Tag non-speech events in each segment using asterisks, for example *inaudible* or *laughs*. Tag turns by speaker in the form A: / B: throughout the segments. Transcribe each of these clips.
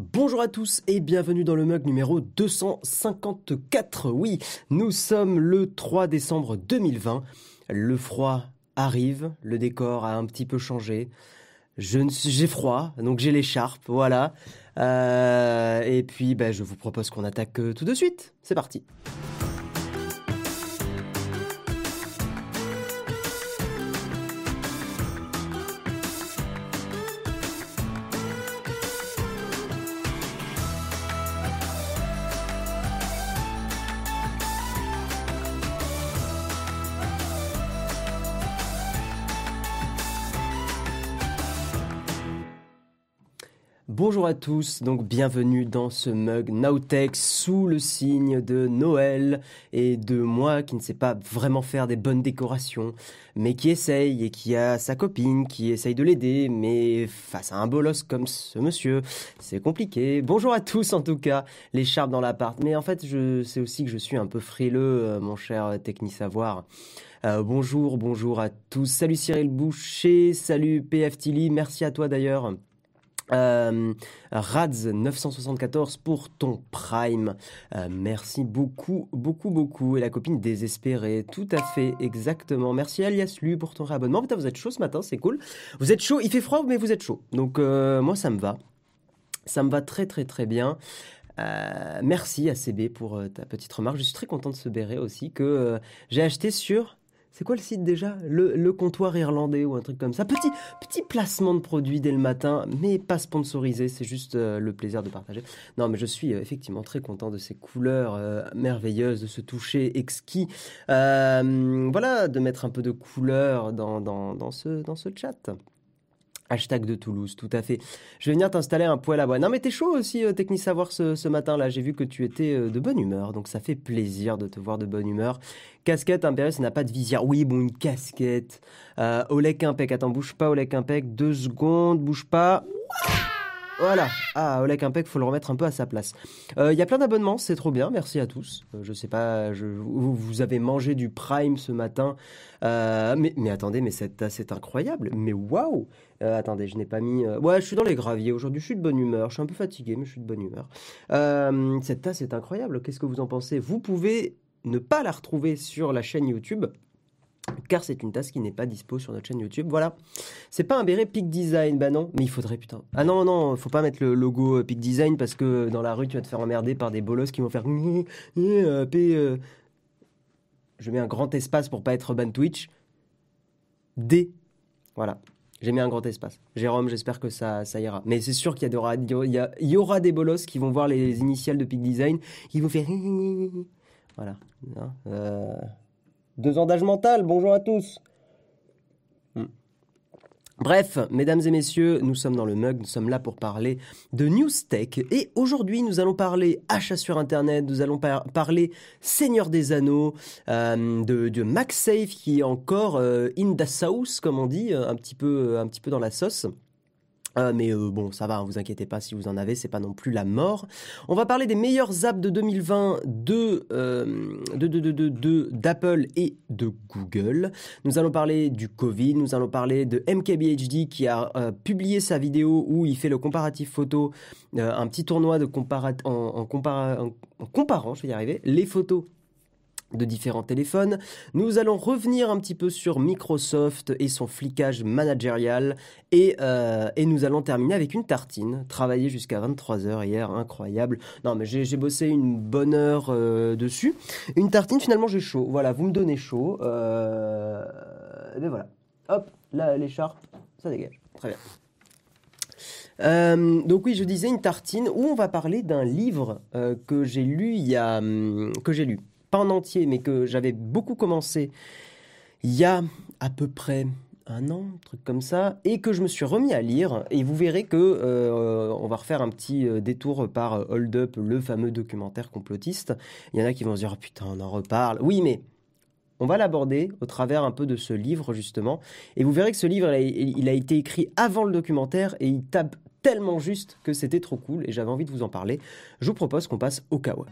A: Bonjour à tous et bienvenue dans le mug numéro 254. Oui, nous sommes le 3 décembre 2020. Le froid arrive, le décor a un petit peu changé. J'ai froid, donc j'ai l'écharpe, voilà. Euh, et puis, ben, je vous propose qu'on attaque euh, tout de suite. C'est parti. Bonjour à tous, donc bienvenue dans ce mug Nowtech sous le signe de Noël et de moi qui ne sais pas vraiment faire des bonnes décorations, mais qui essaye et qui a sa copine qui essaye de l'aider, mais face à un bolos comme ce monsieur, c'est compliqué. Bonjour à tous en tout cas, l'écharpe dans l'appart, mais en fait je sais aussi que je suis un peu frileux, euh, mon cher Techni Savoir. Euh, bonjour, bonjour à tous. Salut Cyril Boucher, salut PF Tilly, merci à toi d'ailleurs. Euh, Rads 974 pour ton Prime. Euh, merci beaucoup, beaucoup, beaucoup. Et la copine désespérée, tout à fait, exactement. Merci Alias Lu pour ton réabonnement. Putain, vous êtes chaud ce matin, c'est cool. Vous êtes chaud, il fait froid, mais vous êtes chaud. Donc euh, moi, ça me va. Ça me va très, très, très bien. Euh, merci à CB pour ta petite remarque. Je suis très content de ce béret aussi que j'ai acheté sur c'est quoi le site déjà? Le, comptoir irlandais ou un truc comme ça? Petit, petit placement de produit dès le matin, mais pas sponsorisé, c'est juste euh, le plaisir de partager. Non, mais je suis euh, effectivement très content de ces couleurs euh, merveilleuses, de ce toucher exquis. voilà, de mettre un peu de couleur dans, dans, dans, ce, dans ce chat. Hashtag de Toulouse, tout à fait. Je vais venir t'installer un poêle à bois. Non mais t'es chaud aussi, euh, Savoir, ce, ce matin-là. J'ai vu que tu étais euh, de bonne humeur, donc ça fait plaisir de te voir de bonne humeur. Casquette impériale, ça n'a pas de visière. Oui, bon, une casquette. Euh, Olek Impec, attends, bouge pas, Olek Impec. Deux secondes, bouge pas. Voilà. Ah, Olek Impec, faut le remettre un peu à sa place. Il euh, y a plein d'abonnements, c'est trop bien. Merci à tous. Euh, je sais pas, vous, avez mangé du Prime ce matin. Euh, mais, mais attendez, mais cette tasse est incroyable. Mais waouh Attendez, je n'ai pas mis... Ouais, je suis dans les graviers aujourd'hui. Je suis de bonne humeur. Je suis un peu fatigué, mais je suis de bonne humeur. cette tasse est incroyable. Qu'est-ce que vous en pensez? Vous pouvez ne pas la retrouver sur la chaîne YouTube car c'est une tasse qui n'est pas dispo sur notre chaîne YouTube. Voilà. C'est pas un béret Peak Design, bah non, mais il faudrait putain. Ah non non, faut pas mettre le logo euh, Peak Design parce que dans la rue tu vas te faire emmerder par des bolos qui vont faire euh, euh. Je mets un grand espace pour pas être ban Twitch. D. Voilà. J'ai mis un grand espace. Jérôme, j'espère que ça, ça ira. Mais c'est sûr qu'il y, aura, y, aura des bolos qui vont voir les initiales de Peak Design, qui vont faire... Voilà. Hein, deux ans d'âge mental, bonjour à tous. Bref, mesdames et messieurs, nous sommes dans le mug, nous sommes là pour parler de News Tech. Et aujourd'hui, nous allons parler achat sur Internet, nous allons parler Seigneur des Anneaux, euh, de, MagSafe qui est encore euh, in the sauce, comme on dit, un petit peu, un petit peu dans la sauce. Euh, mais euh, bon, ça va, hein, vous inquiétez pas si vous en avez, c'est pas non plus la mort. On va parler des meilleurs apps de 2020 euh, de, de, d'Apple et de Google. Nous allons parler du Covid, nous allons parler de MKBHD qui a publié sa vidéo où il fait le comparatif photo, un petit tournoi de comparat en, en, en comparant, je vais y arriver, les photos de différents téléphones. Nous allons revenir un petit peu sur Microsoft et son flicage managérial et, euh, et nous allons terminer avec une tartine, travaillée jusqu'à 23h hier, incroyable. Non mais j'ai bossé une bonne heure euh, dessus. Une tartine, finalement j'ai chaud. Voilà, vous me donnez chaud. Euh, ben voilà. Hop, l'écharpe, ça dégage. Très bien. Donc oui, je disais une tartine où on va parler d'un livre que j'ai lu il y a hum, que j'ai lu pas en entier, mais que j'avais beaucoup commencé il y a à peu près un an, un truc comme ça, et que je me suis remis à lire. Et vous verrez que euh, on va refaire un petit euh, détour par euh, Hold Up, le fameux documentaire complotiste. Il y en a qui vont se dire oh, putain, on en reparle. Oui, mais on va l'aborder au travers un peu de ce livre justement. Et vous verrez que ce livre, il a, été écrit avant le documentaire et il tape tellement juste que c'était trop cool et j'avais envie de vous en parler. Je vous propose qu'on passe au kawa.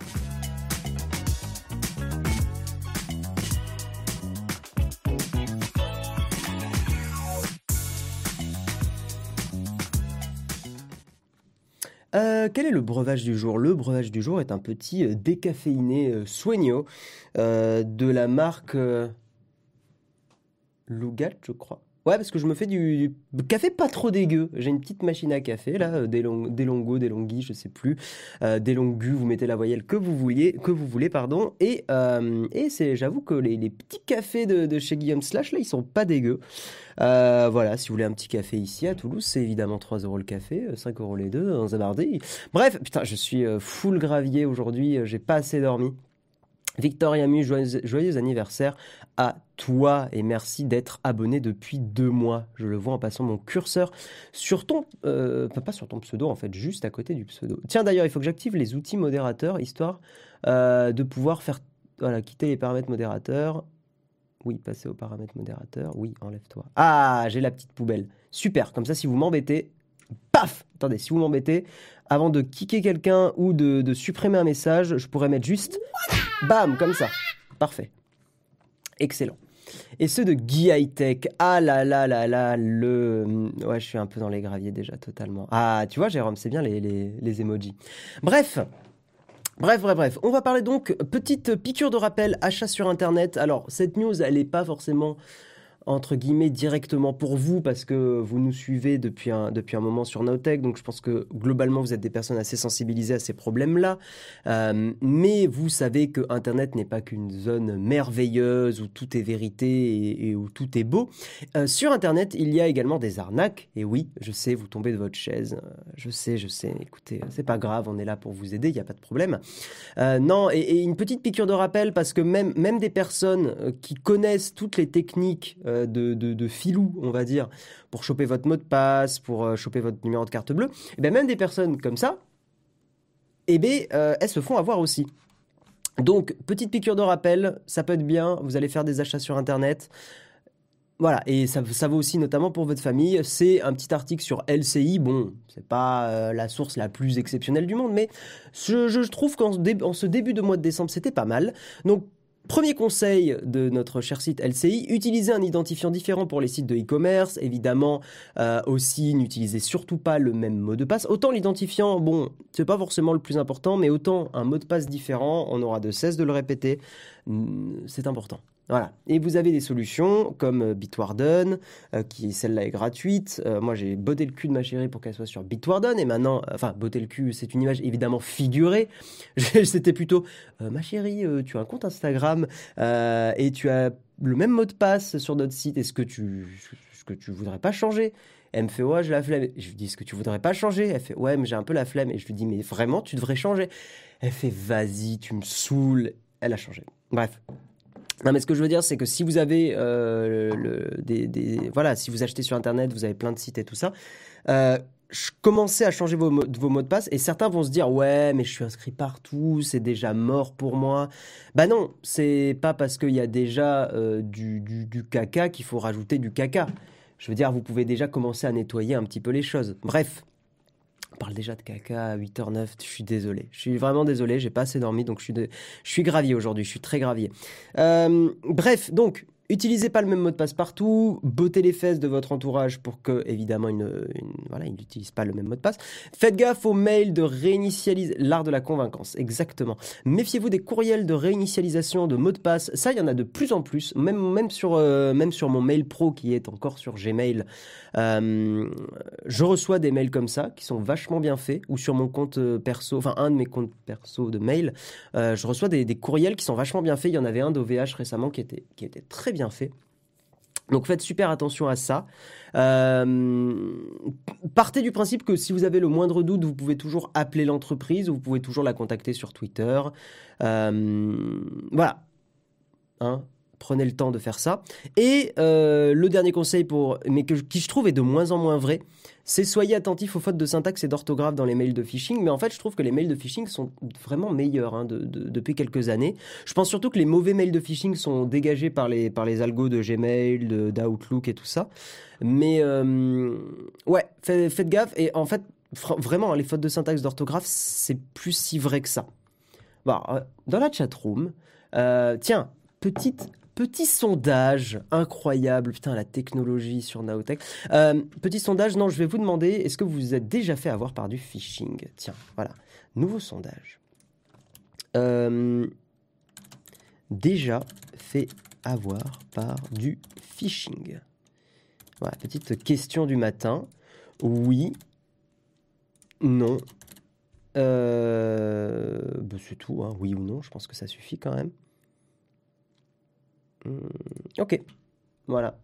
A: Euh, quel est le breuvage du jour? Le breuvage du jour est un petit euh, décaféiné euh, Sueño euh, de la marque Lugat, je crois. Ouais, parce que je me fais du, café pas trop dégueu. J'ai une petite machine à café, là, euh, des, long, des longos, des longuis, je sais plus. Euh, des longus, vous mettez la voyelle que vous vouliez, que vous voulez, pardon. Et, euh, et c'est, j'avoue que les, les petits cafés de, de chez Guillaume Slash, là, ils sont pas dégueux. Voilà, si vous voulez un petit café ici à Toulouse, c'est évidemment 3 euros le café, euh, 5 euros les deux, un zabardi. Bref, putain, je suis full gravier aujourd'hui, j'ai pas assez dormi. Victoria Mu, joyeux, joyeux anniversaire à toi et merci d'être abonné depuis deux mois. Je le vois en passant mon curseur sur ton, euh, pas sur ton pseudo en fait, juste à côté du pseudo. Tiens d'ailleurs, il faut que j'active les outils modérateurs histoire euh, de pouvoir faire, voilà, quitter les paramètres modérateurs. Oui, passer aux paramètres modérateurs. Oui, enlève-toi. Ah, j'ai la petite poubelle. Super. Comme ça, si vous m'embêtez, paf. Attendez, si vous m'embêtez, avant de kicker quelqu'un ou de, de supprimer un message, je pourrais mettre juste Bam, comme ça. Parfait. Excellent. Et ceux de Guy High Tech. Ah là là là là, le. Ouais, je suis un peu dans les graviers déjà, totalement. Ah, tu vois, Jérôme, c'est bien les, les, les emojis. Bref. Bref, bref, bref. On va parler donc, petite piqûre de rappel, achat sur Internet. Alors, cette news, elle n'est pas forcément entre guillemets directement pour vous parce que vous nous suivez depuis un, depuis un moment sur Notech, donc je pense que globalement vous êtes des personnes assez sensibilisées à ces problèmes-là. Euh, mais vous savez que Internet n'est pas qu'une zone merveilleuse où tout est vérité et, où tout est beau. Euh, sur Internet, il y a également des arnaques. Et oui, je sais, vous tombez de votre chaise. Euh, Je sais, je sais. Écoutez, c'est pas grave, on est là pour vous aider, il n'y a pas de problème. Non, et, et une petite piqûre de rappel parce que même, même des personnes qui connaissent toutes les techniques de, de, filou, on va dire, pour choper votre mot de passe, pour euh, choper votre numéro de carte bleue, et bien même des personnes comme ça, eh bien, euh, elles se font avoir aussi. Donc, petite piqûre de rappel, ça peut être bien, vous allez faire des achats sur Internet. Voilà, et ça, ça vaut aussi notamment pour votre famille. C'est un petit article sur LCI. Bon, c'est pas euh, la source la plus exceptionnelle du monde, mais je, trouve qu'en ce début de mois de décembre, c'était pas mal. Donc, Premier conseil de notre cher site LCI, utilisez un identifiant différent pour les sites de e-commerce. Évidemment, euh, aussi, n'utilisez surtout pas le même mot de passe. Autant l'identifiant, bon, c'est pas forcément le plus important, mais autant un mot de passe différent, on aura de cesse de le répéter. C'est important. Voilà. Et vous avez des solutions comme euh, Bitwarden, euh, qui celle-là est gratuite. Euh, moi, j'ai botté le cul de ma chérie pour qu'elle soit sur Bitwarden. Et maintenant, enfin, botté le cul, c'est une image évidemment figurée. *laughs* C'était plutôt, ma chérie, tu as un compte Instagram et tu as le même mot de passe sur notre site. Est-ce que tu, est-ce que tu voudrais pas changer? Elle me fait, ouais, j'ai la flemme. Je lui dis, est-ce que tu voudrais pas changer? Elle fait, ouais, mais j'ai un peu la flemme. Et je lui dis, mais vraiment, tu devrais changer? Elle fait, vas-y, tu me saoules. Elle a changé. Bref. Non, mais ce que je veux dire, c'est que si vous avez euh, le, des, voilà, si vous achetez sur Internet, vous avez plein de sites et tout ça, euh, commencez à changer vos, vos mots de passe et certains vont se dire ouais, mais je suis inscrit partout, c'est déjà mort pour moi. Bah non, c'est pas parce qu'il y a déjà euh, du, du caca qu'il faut rajouter du caca. Je veux dire, vous pouvez déjà commencer à nettoyer un petit peu les choses. Bref. On parle déjà de caca à 8h09, je suis désolé. Je suis vraiment désolé, j'ai pas assez dormi, donc je suis, de- je suis gravier aujourd'hui, je suis très gravier. Euh, bref, donc, utilisez pas le même mot de passe partout, bottez les fesses de votre entourage pour que, évidemment, il ne- une- voilà, il n'utilise pas le même mot de passe. Faites gaffe aux mails de réinitialisation, l'art de la convaincance, exactement. Méfiez-vous des courriels de réinitialisation de mots de passe, ça, il y en a de plus en plus, même, euh, sur mon mail pro qui est encore sur Gmail. Euh, je reçois des mails comme ça qui sont vachement bien faits ou sur mon compte euh, perso, enfin un de mes comptes perso de mail, je reçois des, des courriels qui sont vachement bien faits. Il y en avait un d'OVH récemment qui était, qui était très bien fait. Donc faites super attention à ça. Euh, partez du principe que si vous avez le moindre doute, vous pouvez toujours appeler l'entreprise ou vous pouvez toujours la contacter sur Twitter. Euh, voilà. Hein, prenez le temps de faire ça. Et euh, le dernier conseil, pour, mais que, qui je trouve est de moins en moins vrai, c'est soyez attentif aux fautes de syntaxe et d'orthographe dans les mails de phishing. Mais en fait, je trouve que les mails de phishing sont vraiment meilleurs hein, de- de- depuis quelques années. Je pense surtout que les mauvais mails de phishing sont dégagés par les, par les algos de Gmail, d'Outlook et tout ça. Mais euh, ouais, fait- faites gaffe. Et en fait, vraiment, hein, les fautes de syntaxe d'orthographe, c'est plus si vrai que ça. Bon, euh, dans la chatroom, euh, tiens, petite petit sondage incroyable. Putain, la technologie sur Naotech. Euh, petit sondage, non, je vais vous demander, est-ce que vous vous êtes déjà fait avoir par du phishing? Tiens, voilà. Nouveau sondage. Euh, déjà fait avoir par du phishing Voilà, petite question du matin. Oui. Non. Euh, bah, c'est tout, hein. oui ou non, je pense que ça suffit quand même. Hmm, ok, voilà.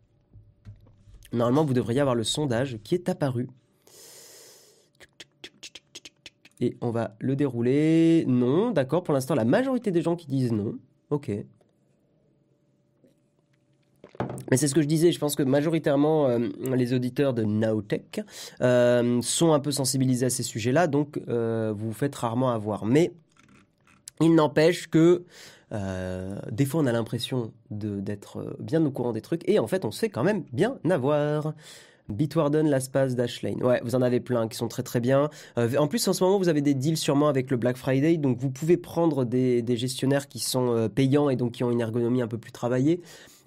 A: Normalement, vous devriez avoir le sondage qui est apparu. Et on va le dérouler. Non, d'accord. Pour l'instant, la majorité des gens qui disent non. Ok. Mais c'est ce que je disais, je pense que majoritairement euh, les auditeurs de Nowtech euh, sont un peu sensibilisés à ces sujets-là, donc euh, vous vous faites rarement avoir. Mais il n'empêche que des fois on a l'impression d'être bien au courant des trucs, et en fait on sait quand même bien avoir. Bitwarden, LastPass, Dashlane. Ouais, vous en avez plein qui sont très très bien. en plus, en ce moment, vous avez des deals sûrement avec le Black Friday, donc vous pouvez prendre des gestionnaires qui sont payants et donc qui ont une ergonomie un peu plus travaillée.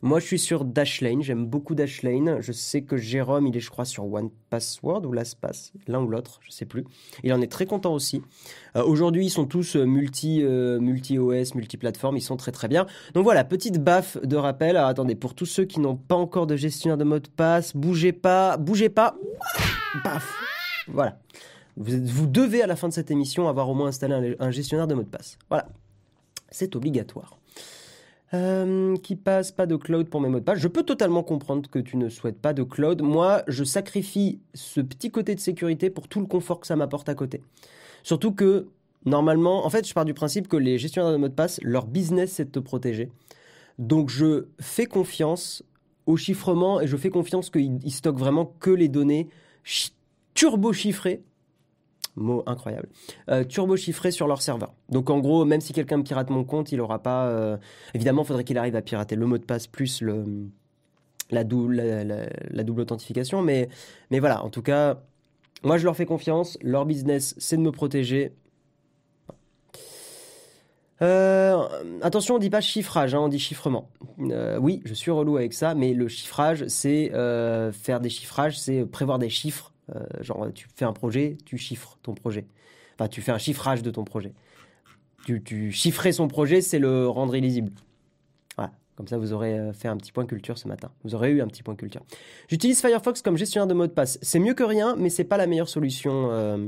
A: Moi, je suis sur Dashlane. J'aime beaucoup Dashlane. Je sais que Jérôme, il est, je crois, sur One Password ou LastPass, l'un ou l'autre, je sais plus. Il en est très content aussi. Euh, aujourd'hui, ils sont tous euh, multi, euh, multi OS, multi plateforme. Ils sont très très bien. Donc voilà, petite baffe de rappel. Alors attendez, pour tous ceux qui n'ont pas encore de gestionnaire de mot de passe, bougez pas, bougez pas. Baf. Voilà. Vous, vous devez à la fin de cette émission avoir au moins installé un gestionnaire de mot de passe. Voilà. C'est obligatoire. Euh, qui passe pas de cloud pour mes mots de passe. Je peux totalement comprendre que tu ne souhaites pas de cloud. Moi, je sacrifie ce petit côté de sécurité pour tout le confort que ça m'apporte à côté. Surtout que, normalement, en fait, je pars du principe que les gestionnaires de mots de passe, leur business, c'est de te protéger. Donc, je fais confiance au chiffrement et je fais confiance qu'ils stockent vraiment que les données turbo chiffrées mot incroyable, euh, turbo chiffré sur leur serveur. Donc en gros, même si quelqu'un me pirate mon compte, il n'aura pas... Euh, évidemment, il faudrait qu'il arrive à pirater le mot de passe plus la, double, authentification. Mais, mais voilà, en tout cas, moi je leur fais confiance. Leur business, c'est de me protéger. Euh, attention, on dit pas chiffrage, hein, on dit chiffrement. oui, je suis relou avec ça, mais le chiffrage, c'est faire des chiffrages, c'est prévoir des chiffres genre, tu fais un projet, tu chiffres ton projet. Enfin, tu fais un chiffrage de ton projet. Tu, tu chiffrer son projet, c'est le rendre illisible. Voilà. Comme ça, vous aurez euh, fait un petit point culture ce matin. Vous aurez eu un petit point culture. J'utilise Firefox comme gestionnaire de mot de passe. C'est mieux que rien, mais c'est pas la meilleure solution. Euh,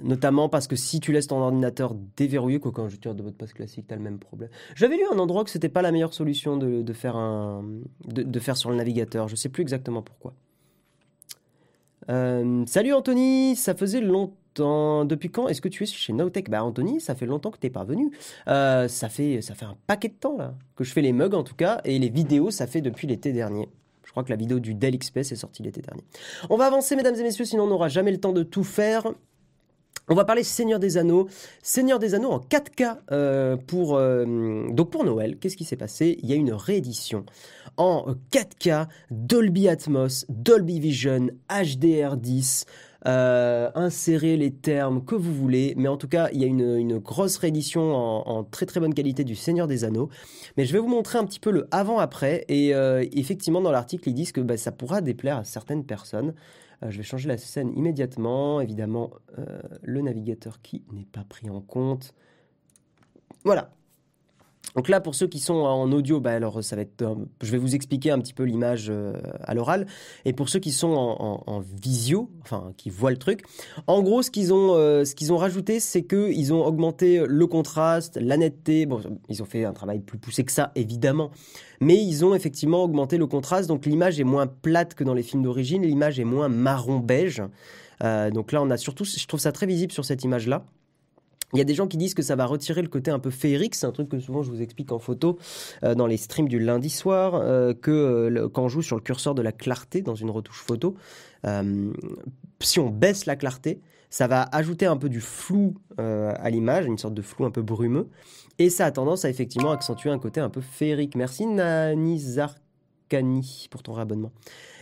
A: notamment parce que si tu laisses ton ordinateur déverrouillé, quoi, quand gestionnaire de mot de passe classique, tu as le même problème. J'avais lu un endroit que c'était pas la meilleure solution de, faire un, de, faire sur le navigateur. Je sais plus exactement pourquoi. Euh, salut Anthony, ça faisait longtemps. Depuis quand est-ce que tu es chez Nowtech? Bah Anthony, ça fait longtemps que t'es pas venu. Euh, ça fait ça fait un paquet de temps là que je fais les mugs en tout cas et les vidéos ça fait depuis l'été dernier. Je crois que la vidéo du Dell XP est sortie l'été dernier. On va avancer mesdames et messieurs, sinon on n'aura jamais le temps de tout faire. On va parler Seigneur des Anneaux. Seigneur des Anneaux en 4K euh, pour, euh, donc pour Noël. Qu'est-ce qui s'est passé? Il y a une réédition en 4K, Dolby Atmos, Dolby Vision, HDR10. Euh, insérez les termes que vous voulez, mais en tout cas, il y a une, grosse réédition en, très très bonne qualité du Seigneur des Anneaux. Mais je vais vous montrer un petit peu le avant-après, et effectivement, dans l'article, ils disent que bah, ça pourra déplaire à certaines personnes. Euh, je vais changer la scène immédiatement. Évidemment, euh, le navigateur qui n'est pas pris en compte. Voilà, donc là, pour ceux qui sont en audio, bah alors ça va être, euh, je vais vous expliquer un petit peu l'image euh, à l'oral. Et pour ceux qui sont en, visio, enfin qui voient le truc, en gros, ce qu'ils ont, euh, ce qu'ils ont rajouté, c'est que ils ont augmenté le contraste, la netteté. Bon, ils ont fait un travail plus poussé que ça, évidemment, mais ils ont effectivement augmenté le contraste. Donc l'image est moins plate que dans les films d'origine. L'image est moins marron beige. donc là, on a surtout, je trouve ça très visible sur cette image là. Il y a des gens qui disent que ça va retirer le côté un peu féerique, c'est un truc que souvent je vous explique en photo euh, dans les streams du lundi soir, euh, que euh, quand on joue sur le curseur de la clarté dans une retouche photo, si on baisse la clarté, ça va ajouter un peu du flou à l'image, une sorte de flou un peu brumeux, et ça a tendance à effectivement accentuer un côté un peu féerique. Merci Nanizarkani pour ton réabonnement.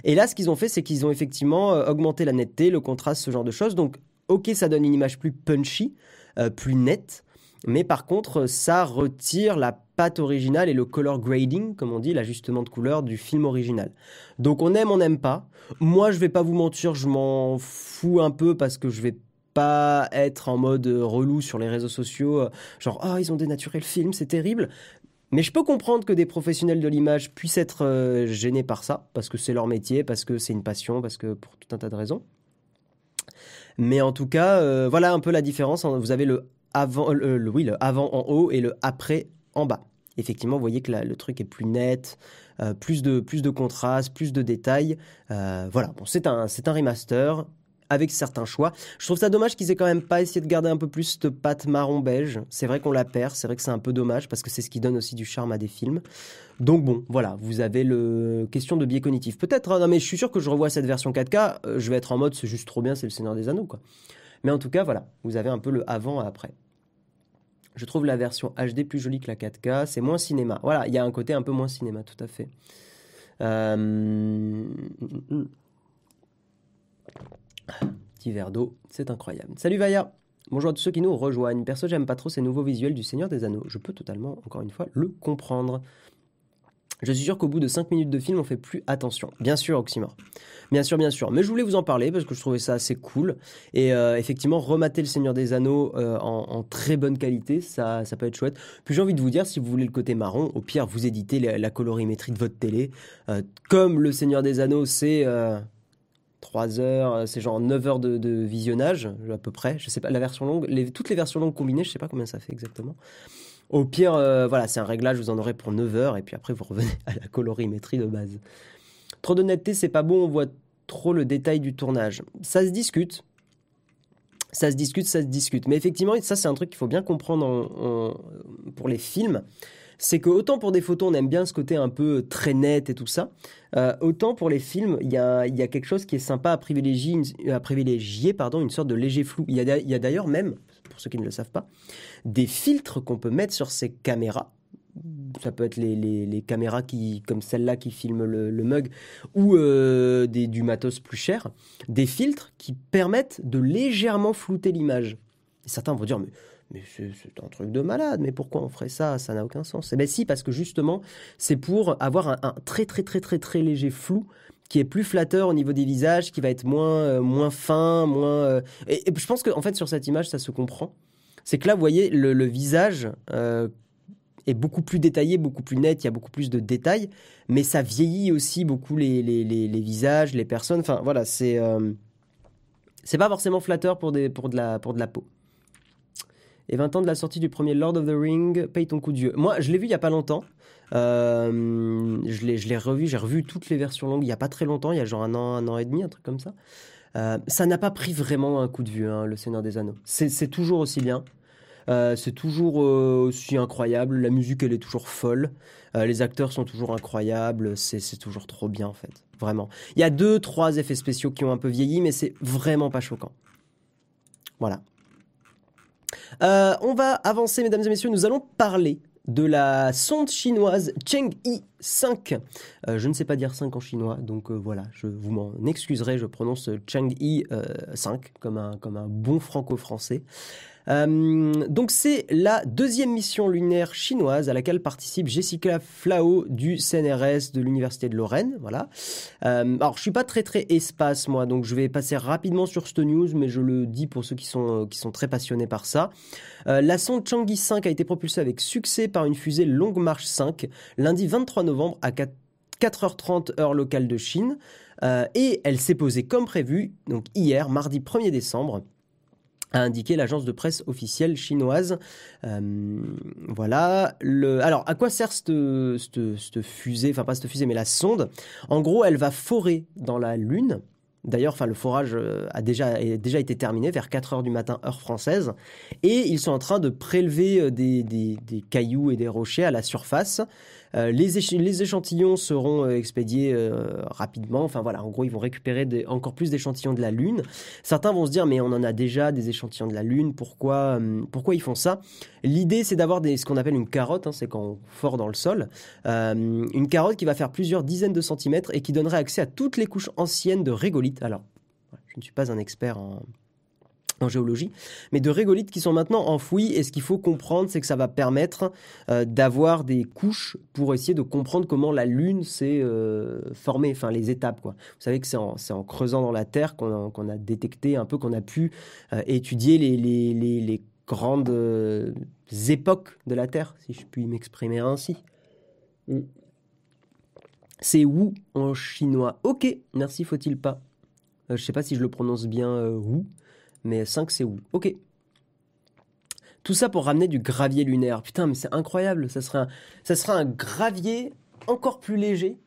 A: Et là, ce qu'ils ont fait, c'est qu'ils ont effectivement augmenté la netteté, le contraste, ce genre de choses. Donc, ok, ça donne une image plus punchy, plus nette. Mais par contre, ça retire la patte originale et le color grading, comme on dit, l'ajustement de couleur du film original. Donc on aime, on n'aime pas. Moi, je vais pas vous mentir, je m'en fous un peu parce que je vais pas être en mode relou sur les réseaux sociaux, genre ah ils ont dénaturé le film, c'est terrible. Mais je peux comprendre que des professionnels de l'image puissent être euh, gênés par ça, parce que c'est leur métier, parce que c'est une passion, parce que pour tout un tas de raisons. Mais en tout cas, euh, voilà un peu la différence. Vous avez le avant, en haut et le après en bas. Effectivement, vous voyez que le truc est plus net, euh, plus de plus contraste, plus de détails. voilà, bon, c'est un remaster avec certains choix. Je trouve ça dommage qu'ils aient quand même pas essayé de garder un peu plus de pâte marron beige. C'est vrai qu'on la perd, c'est vrai que c'est un peu dommage parce que c'est ce qui donne aussi du charme à des films. Donc bon, voilà, vous avez le question de biais cognitif. Peut-être, hein, non mais je suis sûr que je revois cette version 4K, euh, je vais être en mode c'est juste trop bien, c'est le Seigneur des Anneaux quoi. Mais en tout cas, voilà, vous avez un peu le avant et après. Je trouve la version HD plus jolie que la 4K, c'est moins cinéma. Voilà, il y a un côté un peu moins cinéma, tout à fait. Euh... Petit verre d'eau, c'est incroyable. Salut Vaya Bonjour à tous ceux qui nous rejoignent. Perso, j'aime pas trop ces nouveaux visuels du Seigneur des Anneaux. Je peux totalement, encore une fois, le comprendre. Je suis sûr qu'au bout de 5 minutes de film, on fait plus attention. Bien sûr, Oxymore. Bien sûr, bien sûr. Mais je voulais vous en parler parce que je trouvais ça assez cool. Et euh, effectivement, remater le Seigneur des Anneaux euh, en, très bonne qualité, ça, ça peut être chouette. Puis j'ai envie de vous dire, si vous voulez le côté marron, au pire, vous éditez la, colorimétrie de votre télé. Euh, comme le Seigneur des Anneaux, c'est 3 heures, euh, c'est genre 9 heures de, visionnage, à peu près. Je sais pas, la version longue, les, toutes les versions longues combinées, je sais pas combien ça fait exactement. Au pire, euh, voilà, c'est un réglage, vous en aurez pour 9 heures, et puis après, vous revenez *laughs* à la colorimétrie de base. Trop d'honnêteté, c'est pas bon, on voit trop le détail du tournage. Ça se discute. Ça se discute, ça se discute. Mais effectivement, ça, c'est un truc qu'il faut bien comprendre pour les films c'est que autant pour des photos, on aime bien ce côté un peu très net et tout ça, euh, autant pour les films, il y a, quelque chose qui est sympa à privilégier, privilégier pardon, une sorte de léger flou. Il y a, d'ailleurs même, pour ceux qui ne le savent pas, des filtres qu'on peut mettre sur ces caméras ça peut être les, caméras qui, comme celle-là qui filme le, mug, ou euh, du matos plus cher, des filtres qui permettent de légèrement flouter l'image. certains vont dire, mais mais c'est un truc de malade, mais pourquoi on ferait ça? Ça n'a aucun sens. Eh bien si, parce que justement, c'est pour avoir un, très très très très très léger flou qui est plus flatteur au niveau des visages, qui va être moins, euh, moins fin, moins... Euh, et, je pense qu'en en fait, sur cette image, ça se comprend. C'est que là, vous voyez, le, visage euh, est beaucoup plus détaillé, beaucoup plus net, il y a beaucoup plus de détails, mais ça vieillit aussi beaucoup les, les, les, les visages, les personnes. Enfin, voilà, c'est... c'est pas forcément flatteur pour, des, pour, de la, pour de la peau et 20 ans de la sortie du premier Lord of the Ring, paye ton coup de vieux. Moi, je l'ai vu il n'y a pas longtemps. Euh, je l'ai revu, j'ai revu toutes les versions longues il n'y a pas très longtemps, il y a genre un an, un an et demi, un truc comme ça. Euh, ça n'a pas pris vraiment un coup de vieux, hein, Le Seigneur des Anneaux. C'est toujours aussi bien. Euh, c'est toujours aussi incroyable. La musique, elle est toujours folle. les acteurs sont toujours incroyables. C'est toujours trop bien, en fait. Vraiment. Il y a deux, trois effets spéciaux qui ont un peu vieilli, mais c'est vraiment pas choquant. Voilà. Euh, on va avancer, mesdames et messieurs. Nous allons parler de la sonde chinoise Cheng'e 5. Euh, je ne sais pas dire 5 en chinois, donc euh, voilà, je vous m'en excuserai, je prononce Cheng'e 5 comme comme un bon franco-français. Euh, donc c'est la deuxième mission lunaire chinoise à laquelle participe Jessica Flao du CNRS de l'Université de Lorraine. Voilà. Euh, alors je suis pas très très espace moi, donc je vais passer rapidement sur cette news, mais je le dis pour ceux qui sont, qui sont très passionnés par ça. Euh, la sonde Chang'e 5 a été propulsée avec succès par une fusée Longue Marche 5 lundi 23 novembre à 4 4h30 heure locale de Chine. et elle s'est posée comme prévu, donc hier, mardi 1er décembre, a indiqué l'agence de presse officielle chinoise. Euh, voilà. Le... Alors, à quoi sert cette, fusée Enfin, pas cette fusée, mais la sonde? En gros, elle va forer dans la Lune. D'ailleurs, enfin, le forage euh, a déjà, déjà été terminé vers 4 heures du matin, heure française. Et ils sont en train de prélever euh, des, des, des cailloux et des rochers à la surface. Euh, les, échantillons seront euh, expédiés euh, rapidement. Enfin voilà, en gros, ils vont récupérer encore plus d'échantillons de la Lune. Certains vont se dire, mais on en a déjà des échantillons de la Lune. Pourquoi, pourquoi ils font ça? L'idée, c'est d'avoir ce qu'on appelle une carotte. Hein, c'est quand on fort dans le sol. une carotte qui va faire plusieurs dizaines de centimètres et qui donnerait accès à toutes les couches anciennes de régolithes. Alors, je ne suis pas un expert en en géologie, mais de régolithes qui sont maintenant enfouis. Et ce qu'il faut comprendre, c'est que ça va permettre euh, d'avoir des couches pour essayer de comprendre comment la Lune s'est euh, formée, enfin les étapes. Quoi. Vous savez que c'est en, en, creusant dans la Terre qu'on a, a, détecté un peu, qu'on a pu euh, étudier les, les, les, les grandes époques de la Terre, si je puis m'exprimer ainsi. Mm. C'est Wu en chinois. Ok, merci, faut-il pas. je sais pas si je le prononce bien Wu mais 5 c'est où Ok. Tout ça pour ramener du gravier lunaire. Putain, mais c'est incroyable. Ça serait un, ça serait un gravier encore plus léger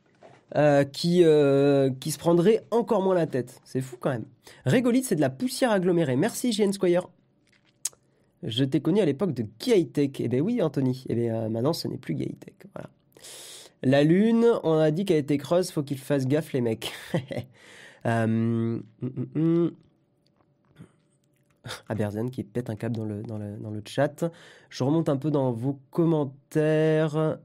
A: euh, qui, euh, qui se prendrait encore moins la tête. C'est fou quand même. Régolith, c'est de la poussière agglomérée. Merci JN Squire. Je t'ai connu à l'époque de Tech. Eh bien oui, Anthony. Eh bien euh, maintenant, ce n'est plus Tech. Voilà. La Lune, on a dit qu'elle était creuse, faut qu'ils fassent gaffe les mecs. *laughs* Hum, hum, *laughs* hum, Aberzen qui pète un câble dans le, dans, le, dans le chat. Je remonte un peu dans vos commentaires.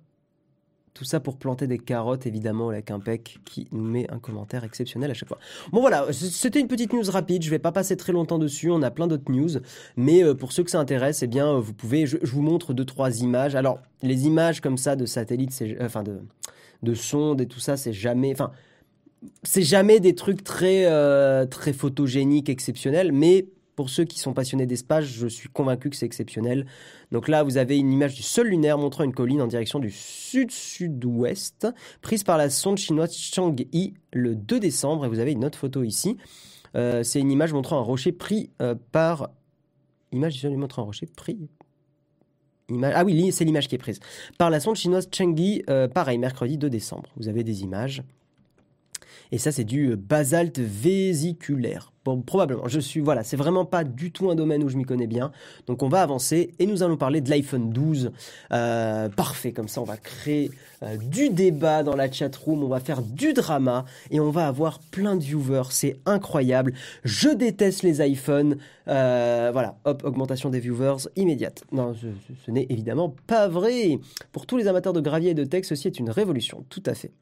A: Tout ça pour planter des carottes, évidemment, avec un pec qui nous met un commentaire exceptionnel à chaque fois. Bon voilà, c'était une petite news rapide, je vais pas passer très longtemps dessus, on a plein d'autres news, mais euh, pour ceux que ça intéresse, eh bien, vous pouvez, je, vous montre deux, trois images. Alors, les images comme ça de satellites, c'est, enfin de, de sondes et tout ça, c'est jamais, enfin, c'est jamais des trucs très, euh, très photogéniques, exceptionnels, mais pour ceux qui sont passionnés d'espace, je suis convaincu que c'est exceptionnel. Donc là, vous avez une image du sol lunaire montrant une colline en direction du sud-sud-ouest, prise par la sonde chinoise Chang'e le 2 décembre. Et vous avez une autre photo ici. Euh, c'est une image montrant un rocher pris euh, par... Image du sol montrant un rocher pris Ah oui, c'est l'image qui est prise. Par la sonde chinoise Chang'e, euh, pareil, mercredi 2 décembre. Vous avez des images. Et ça, c'est du basalte vésiculaire. Bon, probablement. Je suis, voilà, c'est vraiment pas du tout un domaine où je m'y connais bien. Donc, on va avancer et nous allons parler de l'iPhone 12. Euh, parfait, comme ça, on va créer euh, du débat dans la chat room. On va faire du drama et on va avoir plein de viewers. C'est incroyable. Je déteste les iPhones. Euh, voilà, hop, augmentation des viewers immédiate. Non, ce, ce n'est évidemment pas vrai. Pour tous les amateurs de gravier et de texte, ceci est une révolution. Tout à fait.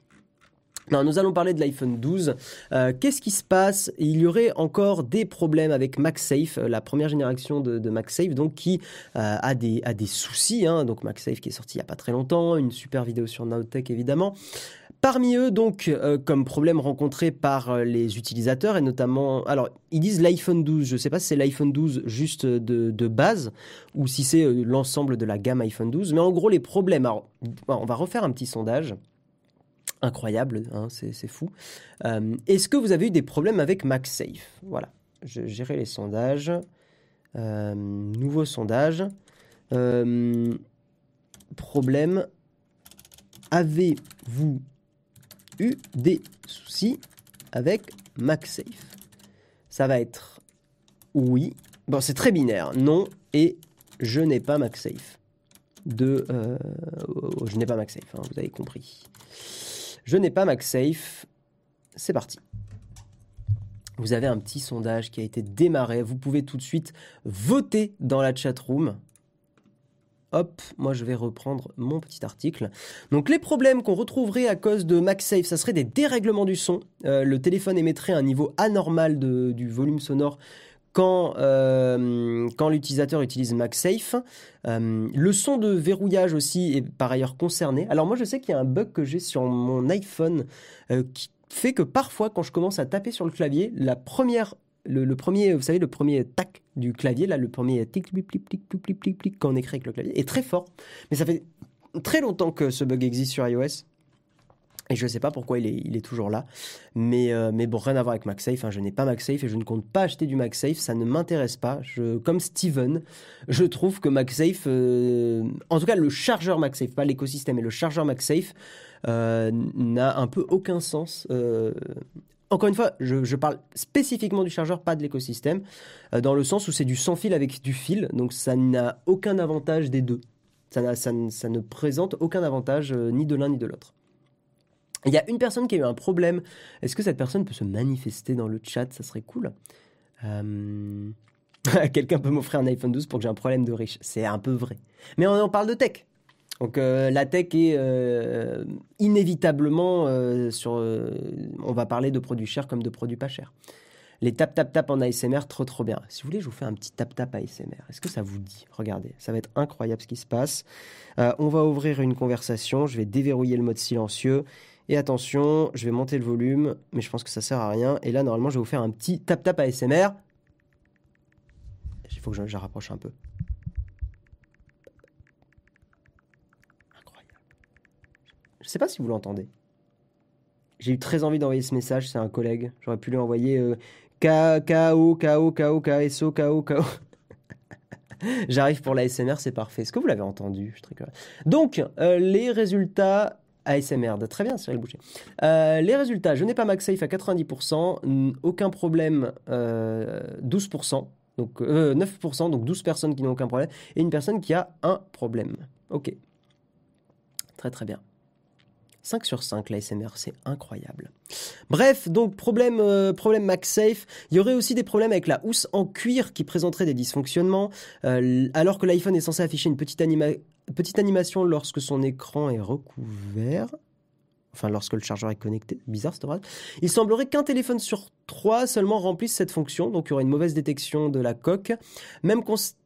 A: Non, nous allons parler de l'iPhone 12. Euh, qu'est-ce qui se passe? Il y aurait encore des problèmes avec MagSafe, euh, la première génération de, de MagSafe, donc qui euh, a, des, a des soucis. Hein. Donc MagSafe qui est sorti il n'y a pas très longtemps, une super vidéo sur Nowtech évidemment. Parmi eux, donc, comme problème rencontré par les utilisateurs, et notamment, alors, ils disent l'iPhone 12, je ne sais pas si c'est l'iPhone 12 juste de, de, base, ou si c'est l'ensemble de la gamme iPhone 12, mais en gros, les problèmes, alors, on va refaire un petit sondage incroyable, hein, c'est fou. Euh, est-ce que vous avez eu des problèmes avec MagSafe? Voilà, je gérer les sondages. Euh, nouveau sondage. Euh, problème. Avez-vous eu des soucis avec MagSafe? Ça va être oui. Bon, c'est très binaire. Non et je n'ai pas MagSafe. De, je n'ai pas MagSafe, hein, vous avez compris. Je n'ai pas MagSafe. C'est parti. Vous avez un petit sondage qui a été démarré. Vous pouvez tout de suite voter dans la chat room. Hop, moi je vais reprendre mon petit article. Donc les problèmes qu'on retrouverait à cause de MagSafe, ça serait des dérèglements du son. Euh, le téléphone émettrait un niveau anormal du volume sonore quand, euh, quand l'utilisateur utilise MagSafe. Euh, le son de verrouillage aussi est par ailleurs concerné. Alors moi je sais qu'il y a un bug que j'ai sur mon iPhone euh, qui fait que parfois quand je commence à taper sur le clavier, la première le, premier, vous savez, le premier tac du clavier, là, le premier tic, plic, plic, plic, plic, plic, plic, quand on écrit avec le clavier, est très fort. Mais ça fait très longtemps que ce bug existe sur iOS. Et je ne sais pas pourquoi il est, toujours là. Mais, euh, mais bon, rien à voir avec MagSafe. Hein. Je n'ai pas MagSafe et je ne compte pas acheter du MagSafe. Ça ne m'intéresse pas. Comme Steven, je trouve que MagSafe, euh, en tout cas le chargeur MagSafe, pas l'écosystème, mais le chargeur MagSafe, euh, n'a un peu aucun sens. encore une fois, je, parle spécifiquement du chargeur, pas de l'écosystème, dans le sens où c'est du sans fil avec du fil. Donc ça n'a aucun avantage des deux. Ça ne présente aucun avantage ni de l'un ni de l'autre. Il y a une personne qui a eu un problème. Est-ce que cette personne peut se manifester dans le chat? Ça serait cool. Euh, *laughs* quelqu'un peut m'offrir un iPhone 12 pour que j'ai un problème de riche. C'est un peu vrai. Mais on parle de tech. Donc euh, la tech est euh, inévitablement sur... on va parler de produits chers comme de produits pas chers. Les tap tap tap en ASMR, trop trop bien. Si vous voulez, je vous fais un petit tap tap ASMR. Est-ce que ça vous dit? Regardez, ça va être incroyable ce qui se passe. On va ouvrir une conversation. Je vais déverrouiller le mode silencieux. Et attention, je vais monter le volume, mais je pense que ça sert à rien. Et là, normalement, je vais vous faire un petit tap tap ASMR. Il faut que je, rapproche un peu. Incroyable. Je ne sais pas si vous l'entendez. J'ai eu très envie d'envoyer ce message, c'est un collègue. J'aurais pu lui envoyer euh, K, KSO, KO. *laughs* J'arrive pour l'ASMR, c'est parfait. Est-ce que vous l'avez entendu? Je Donc, euh, les résultats ASMR, très bien Cyril Boucher. Euh, les résultats, je n'ai pas MagSafe à 90%, aucun problème, 12%, donc 9%, donc 12 personnes qui n'ont aucun problème, et une personne qui a un problème. Ok. Très très bien. 5 sur 5 la SMR, c'est incroyable. Bref, donc problème, euh, problème MagSafe. Il y aurait aussi des problèmes avec la housse en cuir qui présenterait des dysfonctionnements, euh, alors que l'iPhone est censé afficher une petite, petite animation lorsque son écran est recouvert. Enfin, lorsque le chargeur est connecté. Bizarre cette phrase. Il semblerait qu'un téléphone sur trois seulement remplisse cette fonction, donc il y aurait une mauvaise détection de la coque. Même constat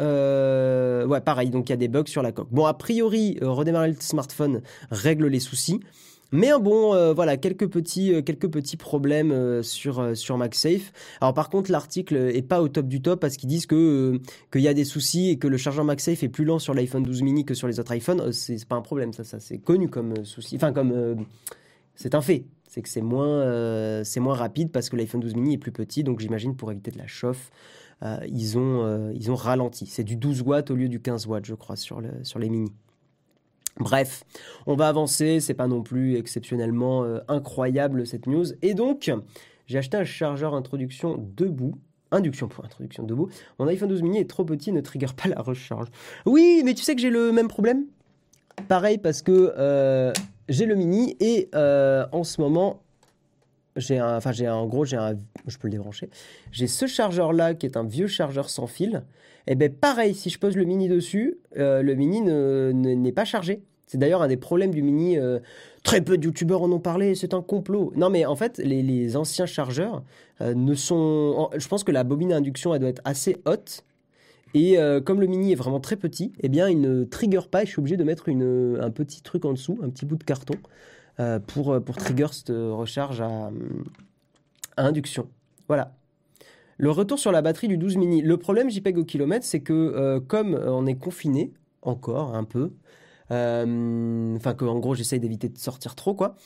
A: euh, ouais, pareil, donc il y a des bugs sur la coque. Bon, a priori, euh, redémarrer le smartphone règle les soucis. Mais bon, euh, voilà, quelques petits, quelques petits problèmes sur, sur MagSafe. Alors par contre, l'article est pas au top du top parce qu'ils disent que qu'il y a des soucis et que le chargeur MagSafe est plus lent sur l'iPhone 12 mini que sur les autres iPhones. C'est pas un problème, ça, ça c'est connu comme souci. Enfin, comme c'est un fait. C'est que c'est moins, c'est moins rapide parce que l'iPhone 12 mini est plus petit, donc j'imagine pour éviter de la chauffe. Euh, ils, ont, euh, ils ont ralenti. C'est du 12 watts au lieu du 15 watts, je crois, sur, le, sur les mini. Bref, on va avancer, c'est pas non plus exceptionnellement euh, incroyable cette news. Et donc, j'ai acheté un chargeur introduction debout. Induction pour introduction debout. Mon iPhone 12 mini est trop petit, ne trigger pas la recharge. Oui, mais tu sais que j'ai le même problème? Pareil parce que j'ai le mini et en ce moment, j'ai un, enfin j'ai en gros j'ai un, je peux le débrancher. J'ai ce chargeur là qui est un vieux chargeur sans fil. Et eh ben pareil, si je pose le mini dessus, euh, le mini n'est pas chargé. C'est d'ailleurs un des problèmes du mini. Euh, très peu de youtubeurs en ont parlé, c'est un complot. Non mais en fait, les, anciens chargeurs euh, ne sont. Je pense que la bobine à induction elle doit être assez haute. Et comme le mini est vraiment très petit, eh bien il ne trigger pas et je suis obligé de mettre un petit truc en dessous, un petit bout de carton. Euh, pour, euh, pour trigger cette recharge à, induction. Voilà. Le retour sur la batterie du 12 mini. Le problème JPEG au kilomètre, c'est que euh, comme on est confiné, encore un peu, enfin que en gros j'essaye d'éviter de sortir trop quoi,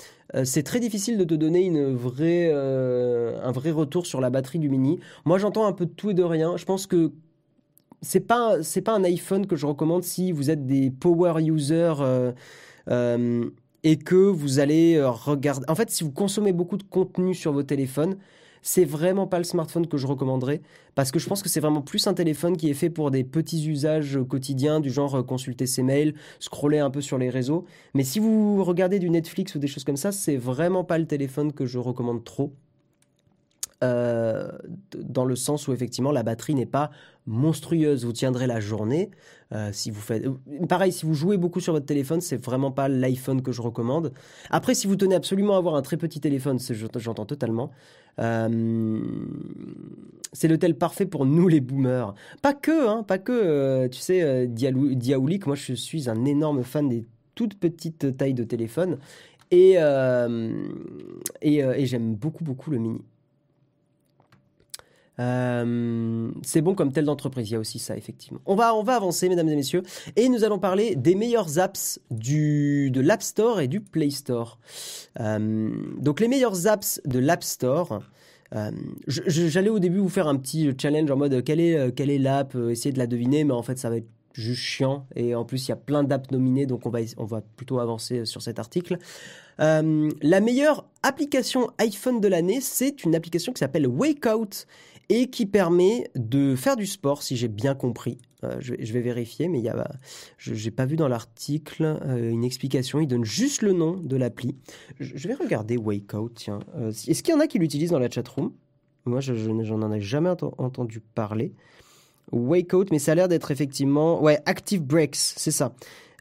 A: c'est très difficile de te donner une vraie, un vrai retour sur la batterie du mini. Moi j'entends un peu de tout et de rien. Je pense que c'est pas pas un iPhone que je recommande si vous êtes des power users et que vous allez euh, regarder. En fait, si vous consommez beaucoup de contenu sur vos téléphones, c'est vraiment pas le smartphone que je recommanderais parce que je pense que c'est vraiment plus un téléphone qui est fait pour des petits usages quotidiens du genre euh, consulter ses mails, scroller un peu sur les réseaux. Mais si vous regardez du Netflix ou des choses comme ça, c'est vraiment pas le téléphone que je recommande trop. Euh, dans le sens où effectivement la batterie n'est pas monstrueuse. Vous tiendrez la journée. Euh, si vous faites, pareil, si vous jouez beaucoup sur votre téléphone, c'est vraiment pas l'iPhone que je recommande. Après, si vous tenez absolument à avoir un très petit téléphone, j'entends totalement. Euh, c'est le tel parfait pour nous les boomers. Pas que, hein, pas que. tu sais, Diaoulik, moi je suis un énorme fan des toutes petites tailles de téléphone et, et j'aime beaucoup beaucoup le mini. Euh, c'est bon comme telle d'entreprise, il y a aussi ça effectivement. On va, on va avancer mesdames et messieurs et nous allons parler des meilleures apps du, de l'App Store et du Play Store. Euh, donc les meilleures apps de l'App Store. Euh, j'allais au début vous faire un petit challenge en mode quelle est, quelle est l'app, essayer de la deviner, mais en fait ça va être juste chiant et en plus il y a plein d'apps nominées donc on va, on va plutôt avancer sur cet article. la meilleure application iPhone de l'année, c'est une application qui s'appelle Wakeout et qui permet de faire du sport, si j'ai bien compris. Euh, je, vais vérifier, mais il y a, je n'ai pas vu dans l'article euh, une explication. Il donne juste le nom de l'appli. Je, vais regarder Wakeout. Tiens, euh, est-ce qu'il y en a qui l'utilisent dans la chatroom? Moi, je, n'en ai jamais entendu parler. Wakeout, mais ça a l'air d'être effectivement, ouais, Active Breaks, c'est ça.